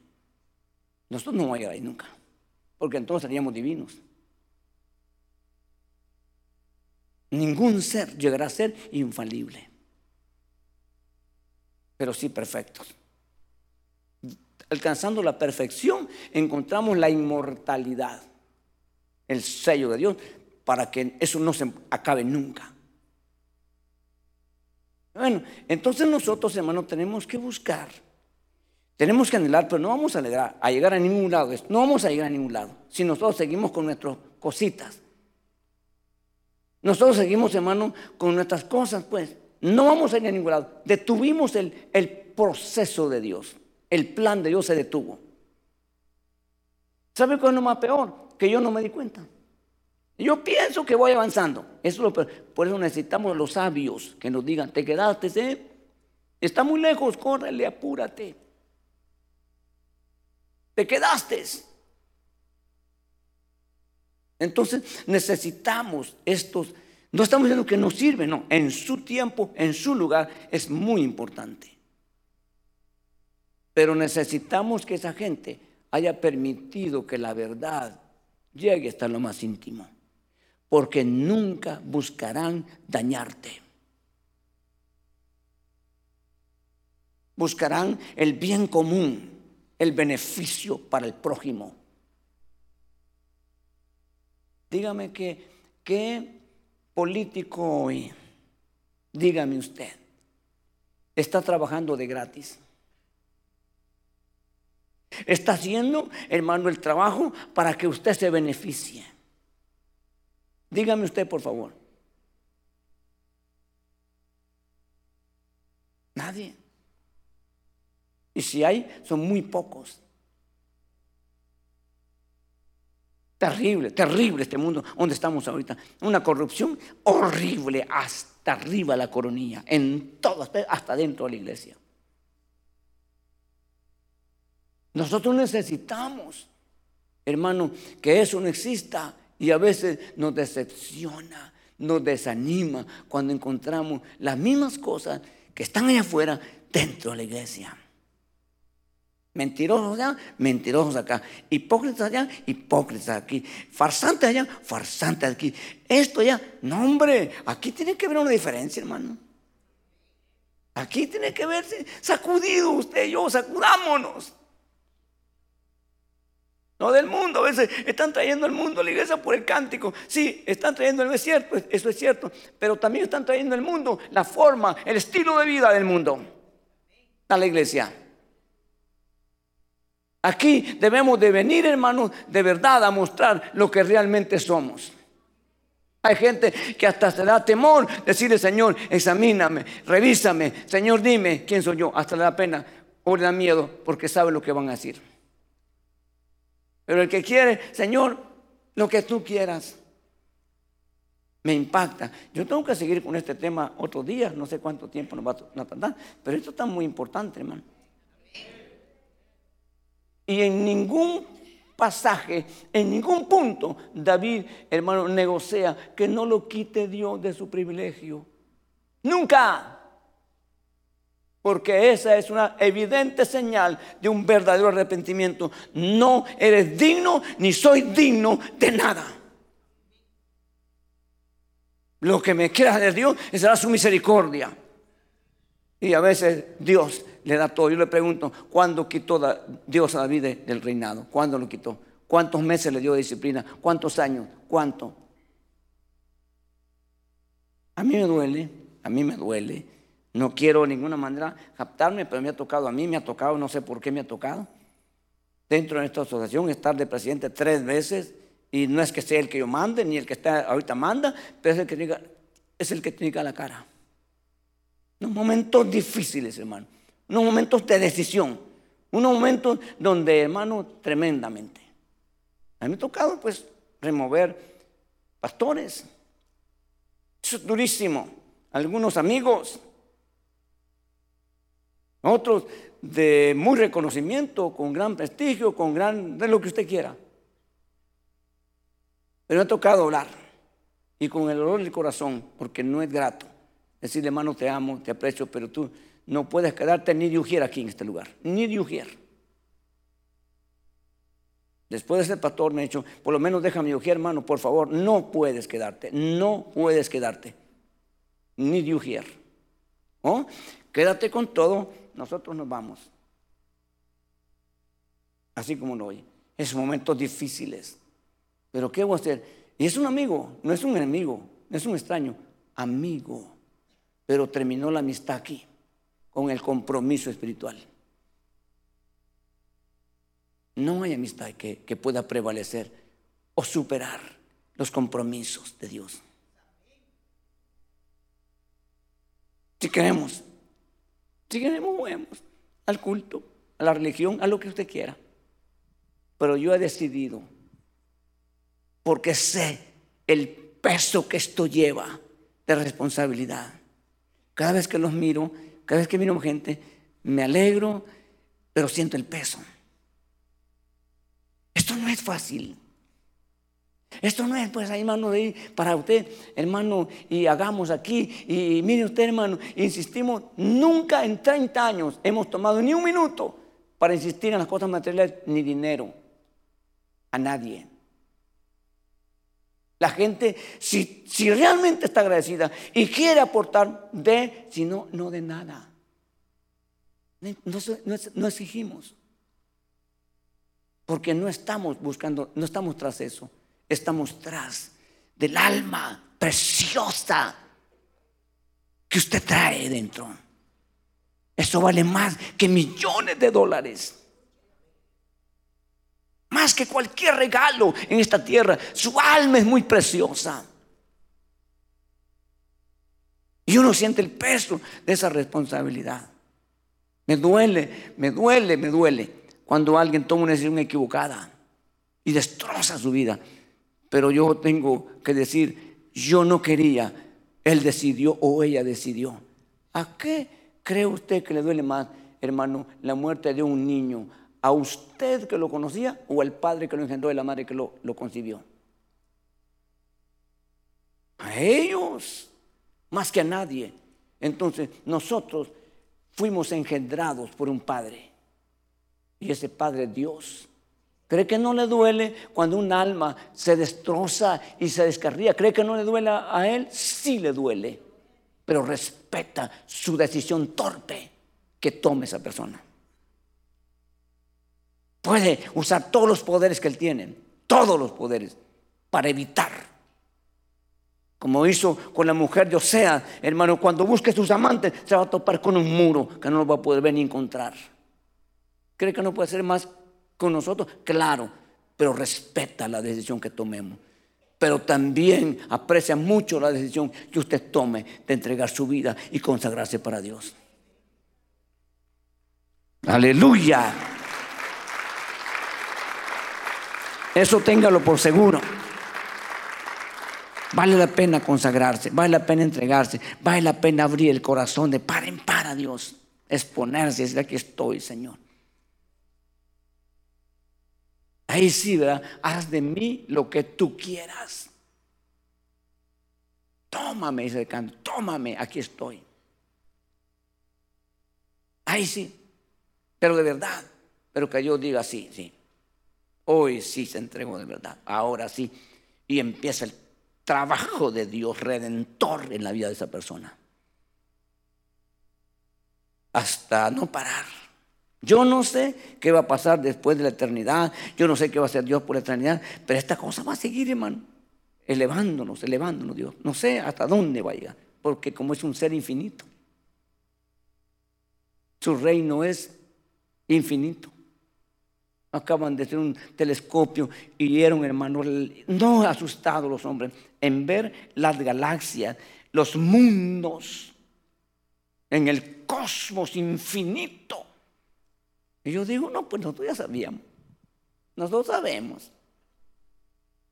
Nosotros no vamos a llegar ahí nunca, porque entonces seríamos divinos. Ningún ser llegará a ser infalible, pero sí perfectos. Alcanzando la perfección, encontramos la inmortalidad, el sello de Dios, para que eso no se acabe nunca. Bueno, entonces nosotros, hermanos, tenemos que buscar. Tenemos que anhelar, pero no vamos a, llegar a llegar a ningún lado. No vamos a llegar a ningún lado si nosotros seguimos con nuestras cositas. Nosotros seguimos, hermano, con nuestras cosas, pues. No vamos a ir a ningún lado. Detuvimos el, el proceso de Dios. El plan de Dios se detuvo. ¿Sabe cuál es lo más peor? Que yo no me di cuenta. Yo pienso que voy avanzando. Eso es lo. Por eso necesitamos los sabios que nos digan, te quedaste, ¿eh? Está muy lejos, córrele, apúrate. Te quedaste. Entonces necesitamos estos, no estamos diciendo que no sirve, no, en su tiempo, en su lugar, es muy importante. Pero necesitamos que esa gente haya permitido que la verdad llegue hasta lo más íntimo, porque nunca buscarán dañarte. Buscarán el bien común, el beneficio para el prójimo. Dígame que, qué político hoy, dígame usted, está trabajando de gratis. Está haciendo, hermano, el trabajo para que usted se beneficie. Dígame usted, por favor. Nadie. Y si hay, son muy pocos. Terrible, terrible este mundo donde estamos ahorita. Una corrupción horrible hasta arriba la coronilla, en todo, hasta dentro de la iglesia. Nosotros necesitamos, hermano, que eso no exista y a veces nos decepciona, nos desanima cuando encontramos las mismas cosas que están allá afuera dentro de la iglesia. Mentirosos allá, mentirosos acá. Hipócritas allá, hipócritas aquí. Farsantes allá, farsantes aquí. Esto allá, no hombre, aquí tiene que haber una diferencia, hermano. Aquí tiene que verse sacudido usted y yo, sacudámonos. No del mundo, a veces están trayendo el mundo a la iglesia por el cántico. Sí, están trayendo, el cierto, eso es cierto. Pero también están trayendo el mundo, la forma, el estilo de vida del mundo a la iglesia. Aquí debemos de venir, hermanos, de verdad a mostrar lo que realmente somos. Hay gente que hasta se da temor decirle, Señor, examíname, revísame, Señor, dime quién soy yo. Hasta le da pena o le da miedo porque sabe lo que van a decir. Pero el que quiere, Señor, lo que tú quieras, me impacta. Yo tengo que seguir con este tema otros días, no sé cuánto tiempo nos va a tardar, pero esto está muy importante, hermano. Y en ningún pasaje, en ningún punto, David, hermano, negocia que no lo quite Dios de su privilegio. Nunca. Porque esa es una evidente señal de un verdadero arrepentimiento. No eres digno ni soy digno de nada. Lo que me queda de Dios será su misericordia. Y a veces Dios le da todo. Yo le pregunto, ¿cuándo quitó Dios a David del reinado? ¿Cuándo lo quitó? ¿Cuántos meses le dio disciplina? ¿Cuántos años? ¿Cuánto? A mí me duele, a mí me duele. No quiero de ninguna manera captarme, pero me ha tocado a mí, me ha tocado, no sé por qué me ha tocado. Dentro de esta asociación, estar de presidente tres veces, y no es que sea el que yo mande, ni el que está ahorita manda, pero es el que diga, es el que tiene la cara. Unos momentos difíciles, hermano unos momentos de decisión, unos momentos donde, hermano, tremendamente. A mí me ha tocado, pues, remover pastores. Eso es durísimo. Algunos amigos, otros de muy reconocimiento, con gran prestigio, con gran, de lo que usted quiera. Pero me ha tocado hablar y con el dolor del corazón, porque no es grato. Decirle, hermano, te amo, te aprecio, pero tú no puedes quedarte ni de ujier aquí en este lugar, ni de ujier. Después de ser pastor me ha dicho, por lo menos déjame ujier, hermano, por favor, no puedes quedarte, no puedes quedarte, ni de ujier. ¿Oh? Quédate con todo, nosotros nos vamos. Así como lo oye. Es momentos difíciles. Pero ¿qué voy a hacer? Y es un amigo, no es un enemigo, no es un extraño, amigo. pero terminó la amistad aquí, con el compromiso espiritual. No hay amistad que, que pueda prevalecer o superar los compromisos de Dios. Si queremos, si queremos, vamos al culto, a la religión, a lo que usted quiera. Pero yo he decidido, porque sé el peso que esto lleva de responsabilidad. Cada vez que los miro, cada vez que miro gente, me alegro, pero siento el peso. Esto no es fácil. Esto no es, pues, hermano, de para usted, hermano, y hagamos aquí, y mire usted, hermano, insistimos, nunca en 30 años hemos tomado ni un minuto para insistir en las cosas materiales ni dinero a nadie. La gente, si, si realmente está agradecida y quiere aportar, de, si no, no de nada. no exigimos. Porque no estamos buscando, no estamos tras eso estamos tras del alma preciosa que usted trae dentro. Eso vale más que millones de dólares. Más que cualquier regalo en esta tierra. Su alma es muy preciosa. Y uno siente el peso de esa responsabilidad. Me duele, me duele, me duele cuando alguien toma una decisión equivocada y destroza su vida. Pero yo tengo que decir, yo no quería, él decidió o ella decidió. ¿A qué cree usted que le duele más, hermano, la muerte de un niño? ¿A usted que lo conocía o al padre que lo engendró y la madre que lo, lo concibió? A ellos, más que a nadie. Entonces, nosotros fuimos engendrados por un padre. Y ese padre es Dios. ¿Cree que no le duele cuando un alma se destroza y se descarría? ¿Cree que no le duele a él? Sí le duele, pero respeta su decisión torpe que tome esa persona. Puede usar todos los poderes que él tiene, todos los poderes, para evitar. Como hizo con la mujer de Osea, hermano, cuando busque sus amantes se va a topar con un muro que no lo va a poder ver ni encontrar. ¿Cree que no puede ser más con nosotros, claro, pero respeta la decisión que tomemos. Pero también aprecia mucho la decisión que usted tome de entregar su vida y consagrarse para Dios. Aleluya. Eso téngalo por seguro. Vale la pena consagrarse, vale la pena entregarse, vale la pena abrir el corazón de par en par a Dios, exponerse y decir aquí estoy, Señor. Ahí sí, ¿verdad? Haz de mí lo que tú quieras. Tómame, dice el canto, tómame, aquí estoy. Ahí sí, pero de verdad, pero que yo diga sí, sí. Hoy sí se entregó de verdad, ahora sí. Y empieza el trabajo de Dios redentor en la vida de esa persona. Hasta no parar. Yo no sé qué va a pasar después de la eternidad, yo no sé qué va a hacer Dios por la eternidad, pero esta cosa va a seguir, hermano, elevándonos, elevándonos Dios. No sé hasta dónde va a llegar, porque como es un ser infinito, su reino es infinito. Acaban de hacer un telescopio y vieron, hermano, no asustados los hombres en ver las galaxias, los mundos, en el cosmos infinito y yo digo, no, pues nosotros ya sabíamos. Nosotros sabemos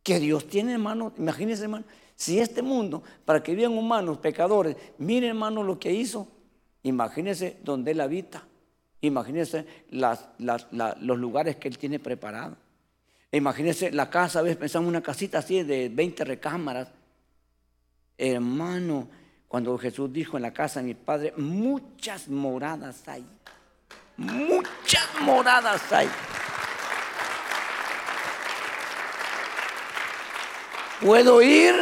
que Dios tiene, hermano, imagínense, hermano, si este mundo, para que vivan humanos, pecadores, miren, hermano, lo que hizo, imagínense donde Él habita, imagínense los lugares que Él tiene preparados. Imagínense la casa, a veces pensamos una casita así de 20 recámaras. Hermano, cuando Jesús dijo en la casa de mi padre, muchas moradas hay. Muchas moradas hay. Puedo ir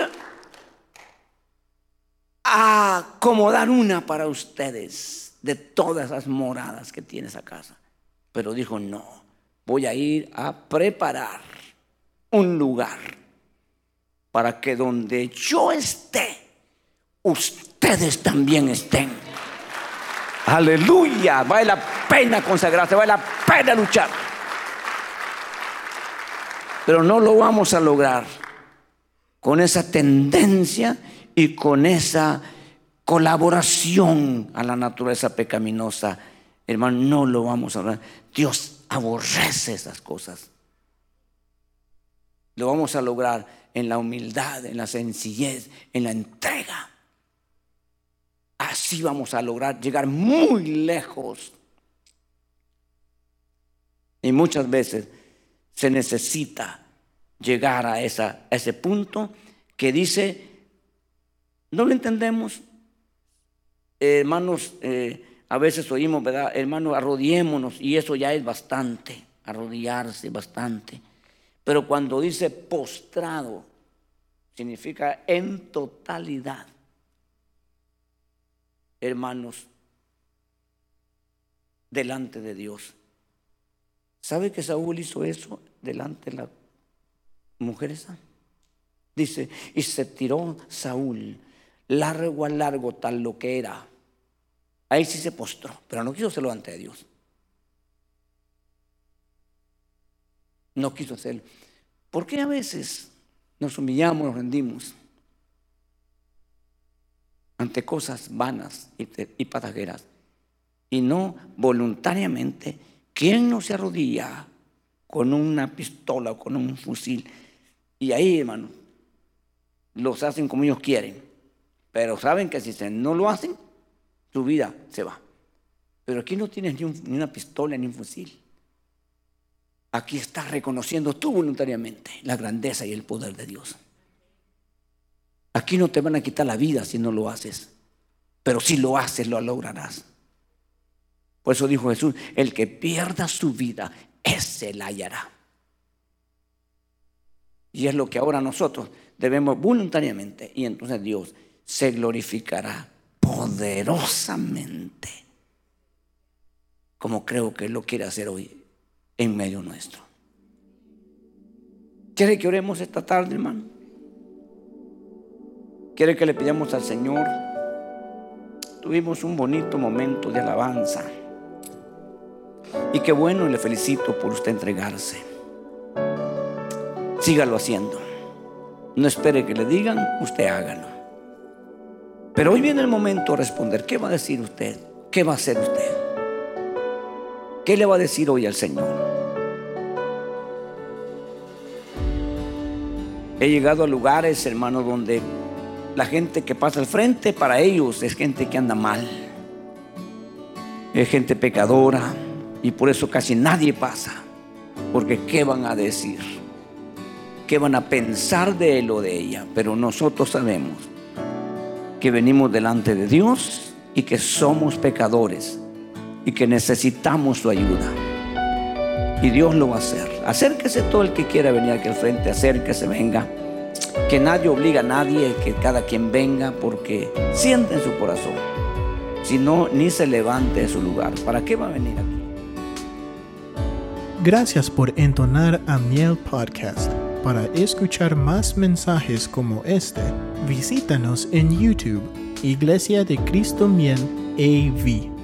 a acomodar una para ustedes de todas las moradas que tiene esa casa. Pero dijo, no, voy a ir a preparar un lugar para que donde yo esté, ustedes también estén. Aleluya, vale la pena consagrarse, vale la pena luchar. Pero no lo vamos a lograr con esa tendencia y con esa colaboración a la naturaleza pecaminosa. Hermano, no lo vamos a lograr. Dios aborrece esas cosas. Lo vamos a lograr en la humildad, en la sencillez, en la entrega. Así vamos a lograr llegar muy lejos. Y muchas veces se necesita llegar a, esa, ese punto que dice, no lo entendemos, hermanos, eh, a veces oímos, ¿verdad? Hermanos, arrodillémonos y eso ya es bastante, arrodillarse bastante. Pero cuando dice postrado, significa en totalidad. Hermanos, delante de Dios. ¿Sabe que Saúl hizo eso delante de la mujer esa? Dice, y se tiró Saúl largo a largo tal lo que era. Ahí sí se postró, pero no quiso hacerlo ante Dios. no quiso hacerlo. ¿Por qué a veces nos humillamos, nos rendimos ante cosas vanas y, y Y no voluntariamente, ¿quién no se arrodilla con una pistola o con un fusil? Y ahí, hermano, los hacen como ellos quieren. Pero saben que si no lo hacen, su vida se va. Pero aquí no tienes ni una pistola ni un fusil. Aquí estás reconociendo tú voluntariamente la grandeza y el poder de Dios. Aquí no te van a quitar la vida si no lo haces, pero si lo haces lo lograrás. Por eso dijo Jesús, el que pierda su vida, ese la hallará. Y es lo que ahora nosotros debemos voluntariamente. Y entonces Dios se glorificará poderosamente, como creo que lo quiere hacer hoy en medio nuestro. ¿Quiere que oremos esta tarde, hermano? ¿Quiere que le pidamos al Señor? Tuvimos un bonito momento de alabanza. Y qué bueno, le felicito por usted entregarse. Sígalo haciendo. No espere que le digan, usted hágalo. Pero hoy viene el momento de responder. ¿Qué va a decir usted? ¿Qué va a hacer usted? ¿Qué le va a decir hoy al Señor? He llegado a lugares, hermano, donde la gente que pasa al frente, para ellos es gente que anda mal. Es gente pecadora y por eso casi nadie pasa. Porque ¿qué van a decir? ¿Qué van a pensar de él o de ella? Pero nosotros sabemos que venimos delante de Dios y que somos pecadores y que necesitamos su ayuda. Y Dios lo va a hacer. Acérquese todo el que quiera venir aquí al frente, acérquese, venga. Que nadie obliga a nadie, que cada quien venga porque siente en su corazón. Si no, ni se levante de su lugar. ¿Para qué va a venir aquí? Gracias por entonar a Miel Podcast. Para escuchar más mensajes como este, visítanos en YouTube, Iglesia de Cristo Miel AV.